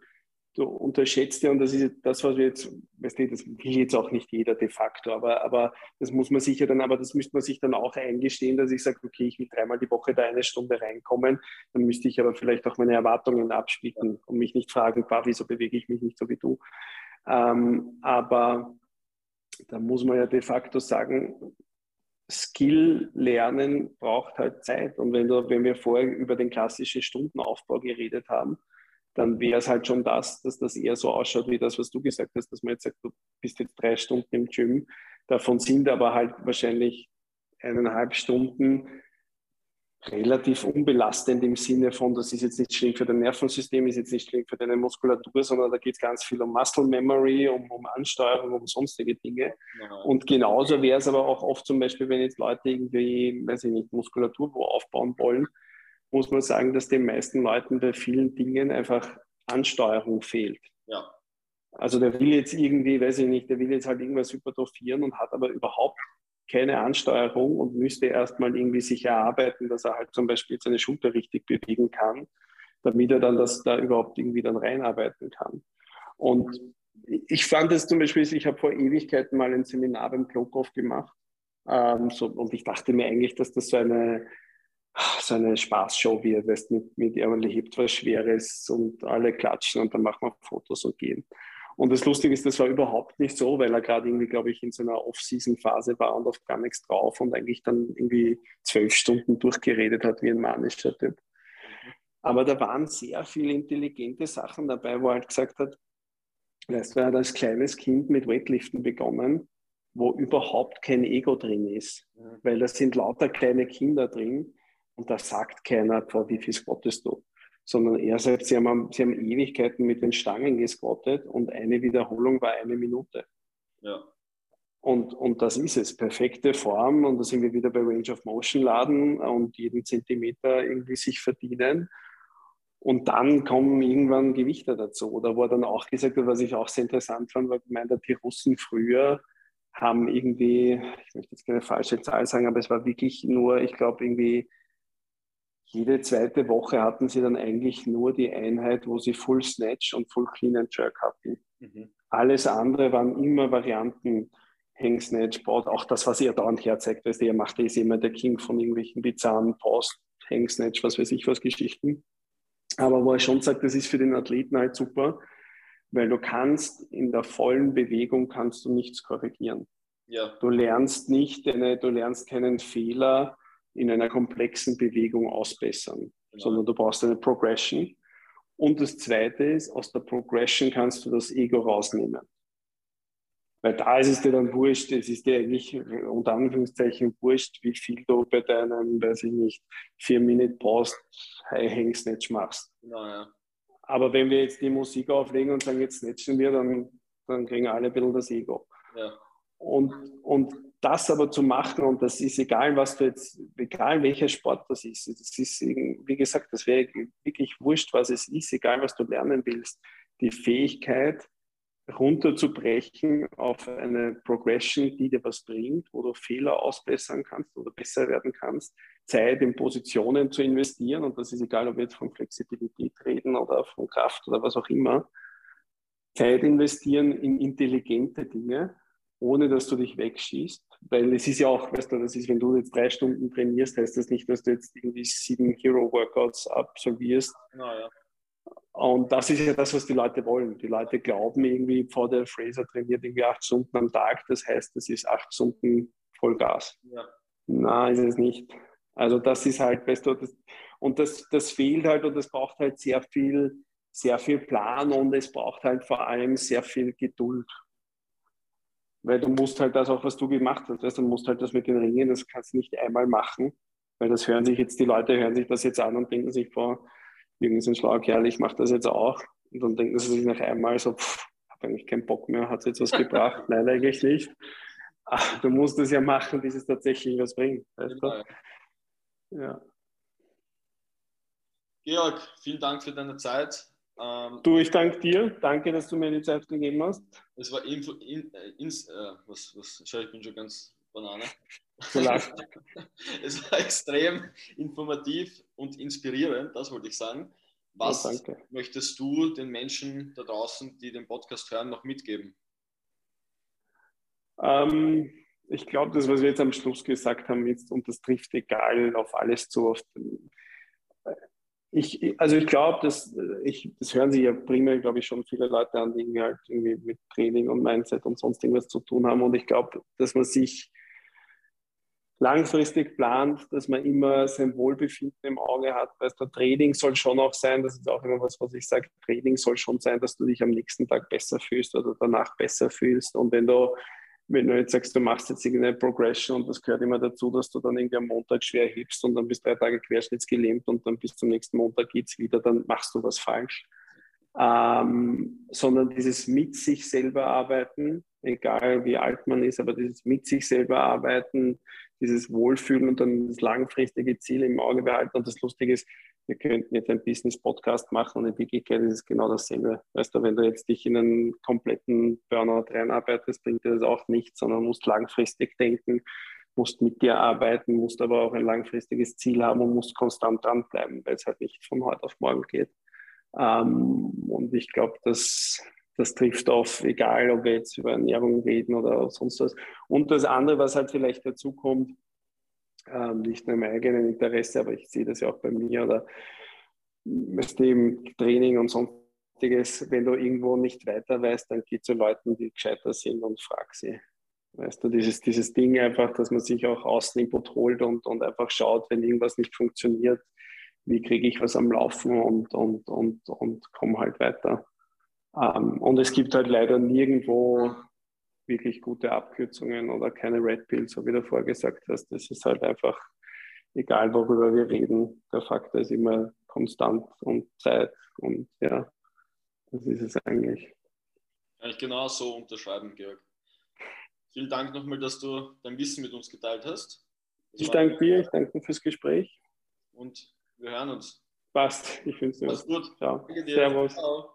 Du unterschätzt ja, und das ist das, was wir jetzt, weißt du, das will jetzt auch nicht jeder de facto, aber, aber das muss man sicher dann, aber das müsste man sich dann auch eingestehen, dass ich sage, okay, ich will dreimal die Woche da eine Stunde reinkommen, dann müsste ich aber vielleicht auch meine Erwartungen abspielen und mich nicht fragen, wieso bewege ich mich nicht so wie du. Ähm, aber da muss man ja de facto sagen, Skill lernen braucht halt Zeit. Und wenn, du, wenn wir vorher über den klassischen Stundenaufbau geredet haben, dann wäre es halt schon das, dass das eher so ausschaut wie das, was du gesagt hast, dass man jetzt sagt, du bist jetzt drei Stunden im Gym. Davon sind aber halt wahrscheinlich eineinhalb Stunden relativ unbelastend im Sinne von, das ist jetzt nicht schlimm für dein Nervensystem, ist jetzt nicht schlimm für deine Muskulatur, sondern da geht es ganz viel um Muscle Memory, um, um Ansteuerung, um sonstige Dinge. Ja. Und genauso wäre es aber auch oft zum Beispiel, wenn jetzt Leute irgendwie, weiß ich nicht, Muskulatur wo aufbauen wollen, muss man sagen, dass den meisten Leuten bei vielen Dingen einfach Ansteuerung fehlt.
Ja.
Also der will jetzt irgendwie, weiß ich nicht, der will jetzt halt irgendwas hypertrophieren und hat aber überhaupt keine Ansteuerung und müsste erstmal irgendwie sich erarbeiten, dass er halt zum Beispiel seine Schulter richtig bewegen kann, damit er dann das da überhaupt irgendwie dann reinarbeiten kann. Und ich fand es zum Beispiel, ich habe vor Ewigkeiten mal ein Seminar beim Klokov gemacht ähm, so, und ich dachte mir eigentlich, dass das so eine, so eine Spaßshow wird, weißt, mit, mit er hebt was Schweres und alle klatschen und dann machen wir Fotos und gehen. Und das Lustige ist, das war überhaupt nicht so, weil er gerade irgendwie, glaube ich, in so einer Off-Season-Phase war und auf gar nichts drauf und eigentlich dann irgendwie zwölf Stunden durchgeredet hat wie ein manischer Typ. Aber da waren sehr viele intelligente Sachen dabei, wo er halt gesagt hat, weißt du, er hat als kleines Kind mit Weightliften begonnen, wo überhaupt kein Ego drin ist, weil da sind lauter kleine Kinder drin und da sagt keiner, boah, wie viel squattest du? sondern er sagt, sie haben, sie haben Ewigkeiten mit den Stangen gesquattet und eine Wiederholung war eine Minute.
Ja.
Und, und das ist es, perfekte Form und da sind wir wieder bei Range of Motion laden und jeden Zentimeter irgendwie sich verdienen. Und dann kommen irgendwann Gewichte dazu. Oder wo er dann auch gesagt hat, was ich auch sehr interessant fand, weil gemeint hat, die Russen früher haben irgendwie, ich möchte jetzt keine falsche Zahl sagen, aber es war wirklich nur, ich glaube, irgendwie jede zweite Woche hatten sie dann eigentlich nur die Einheit, wo sie Full Snatch und Full Clean and Jerk hatten. Mhm. Alles andere waren immer Varianten. Hang Snatch, Baut, auch das, was ihr dauernd herzeigt, weißt du, ihr macht ist immer der King von irgendwelchen bizarren Post, Hang Snatch, was weiß ich was Geschichten. Aber wo er schon sagt, das ist für den Athleten halt super, weil du kannst in der vollen Bewegung kannst du nichts korrigieren.
Ja.
Du lernst nicht, eine, du lernst keinen Fehler, in einer komplexen Bewegung ausbessern, genau. sondern du brauchst eine Progression. Und das Zweite ist, aus der Progression kannst du das Ego rausnehmen. Weil da ist es dir dann wurscht, es ist dir eigentlich unter Anführungszeichen wurscht, wie viel du bei deinem, weiß ich nicht, 4-Minute-Post High Hang Snatch machst.
Genau, ja.
Aber wenn wir jetzt die Musik auflegen und sagen, jetzt snatchen wir, dann, dann kriegen alle ein bisschen das Ego.
Ja.
Und, und das aber zu machen, und das ist egal, was du jetzt, egal welcher Sport das ist, das ist, wie gesagt, das wäre wirklich wurscht, was es ist, egal was du lernen willst, die Fähigkeit, runterzubrechen auf eine Progression, die dir was bringt, wo du Fehler ausbessern kannst oder besser werden kannst, Zeit in Positionen zu investieren, und das ist egal, ob wir jetzt von Flexibilität reden oder von Kraft oder was auch immer, Zeit investieren in intelligente Dinge, ohne dass du dich wegschießt. Weil es ist ja auch, weißt du, das ist, wenn du jetzt drei Stunden trainierst, heißt das nicht, dass du jetzt irgendwie sieben Hero-Workouts absolvierst. Genau, ja. Und das ist ja das, was die Leute wollen. Die Leute glauben irgendwie, vor der Fraser trainiert irgendwie acht Stunden am Tag. Das heißt, das ist acht Stunden Vollgas. Ja. Nein, ist es nicht. Also das ist halt, weißt du, das, und das, das fehlt halt und das braucht halt sehr viel, sehr viel Plan und es braucht halt vor allem sehr viel Geduld. Weil du musst halt das auch, was du gemacht hast, weißt, du musst halt das mit den Ringen, das kannst du nicht einmal machen, weil das hören sich jetzt, die Leute hören sich das jetzt an und denken sich vor, Jürgen ist ein schlauer Kerl, ich mache das jetzt auch. Und dann denken sie sich nach einmal so, pff, habe eigentlich keinen Bock mehr, hat es jetzt was gebracht? Nein, eigentlich nicht. Ach, du musst es ja machen, bis es tatsächlich was bringt. Weißt du?
Ja. Georg, vielen Dank für deine Zeit.
Ähm, du, ich danke dir. Danke, dass du mir die Zeit gegeben hast.
Es war Info, in, äh, ins, äh, was, was, schau, ich bin schon ganz Banane. es war extrem informativ und inspirierend, das wollte ich sagen. Was ja, möchtest du den Menschen da draußen, die den Podcast hören, noch mitgeben?
Ähm, ich glaube, das, was wir jetzt am Schluss gesagt haben, jetzt, und das trifft egal auf alles zu. Auf den, ich, also ich glaube, das, das hören sich ja primär, glaube ich, schon viele Leute an, die halt irgendwie mit Training und Mindset und sonst irgendwas zu tun haben. Und ich glaube, dass man sich langfristig plant, dass man immer sein Wohlbefinden im Auge hat. Weißt du, Training soll schon auch sein, das ist auch immer was, was ich sage, Training soll schon sein, dass du dich am nächsten Tag besser fühlst oder danach besser fühlst. Und wenn du, wenn du jetzt sagst, du machst jetzt irgendeine Progression und das gehört immer dazu, dass du dann irgendwie am Montag schwer hebst und dann bist drei Tage querschnittsgelähmt und dann bis zum nächsten Montag geht es wieder, dann machst du was falsch. Ähm, sondern dieses mit sich selber arbeiten, egal wie alt man ist, aber dieses mit sich selber arbeiten, dieses Wohlfühlen und dann das langfristige Ziel im Auge behalten. Und das Lustige ist, wir könnten jetzt einen Business-Podcast machen und in Wirklichkeit ist es genau dasselbe. Weißt du, wenn du jetzt dich in einen kompletten Burnout reinarbeitest, bringt dir das auch nichts, sondern musst langfristig denken, musst mit dir arbeiten, musst aber auch ein langfristiges Ziel haben und musst konstant dranbleiben, weil es halt nicht von heute auf morgen geht. Ähm, und ich glaube, dass das trifft auf, egal ob wir jetzt über Ernährung reden oder sonst was. Und das andere, was halt vielleicht dazu kommt, ähm, nicht nur im eigenen Interesse, aber ich sehe das ja auch bei mir oder mit dem Training und sonstiges, wenn du irgendwo nicht weiter weißt, dann geh zu Leuten, die gescheiter sind und frag sie. Weißt du, dieses, dieses Ding einfach, dass man sich auch Außeninput holt und, und einfach schaut, wenn irgendwas nicht funktioniert, wie kriege ich was am Laufen und, und, und, und komme halt weiter. Ähm, und es gibt halt leider nirgendwo wirklich gute Abkürzungen oder keine Red Pills, so wie du vorher gesagt hast. Das ist halt einfach, egal worüber wir reden, der Faktor ist immer konstant und Zeit und ja, das ist es eigentlich.
Kann ich genau so unterschreiben, Georg. Vielen Dank nochmal, dass du dein Wissen mit uns geteilt hast.
Das ich danke dir, ich danke fürs Gespräch.
Und wir hören uns.
Passt, ich finde es
gut.
Ciao. Servus. Ciao.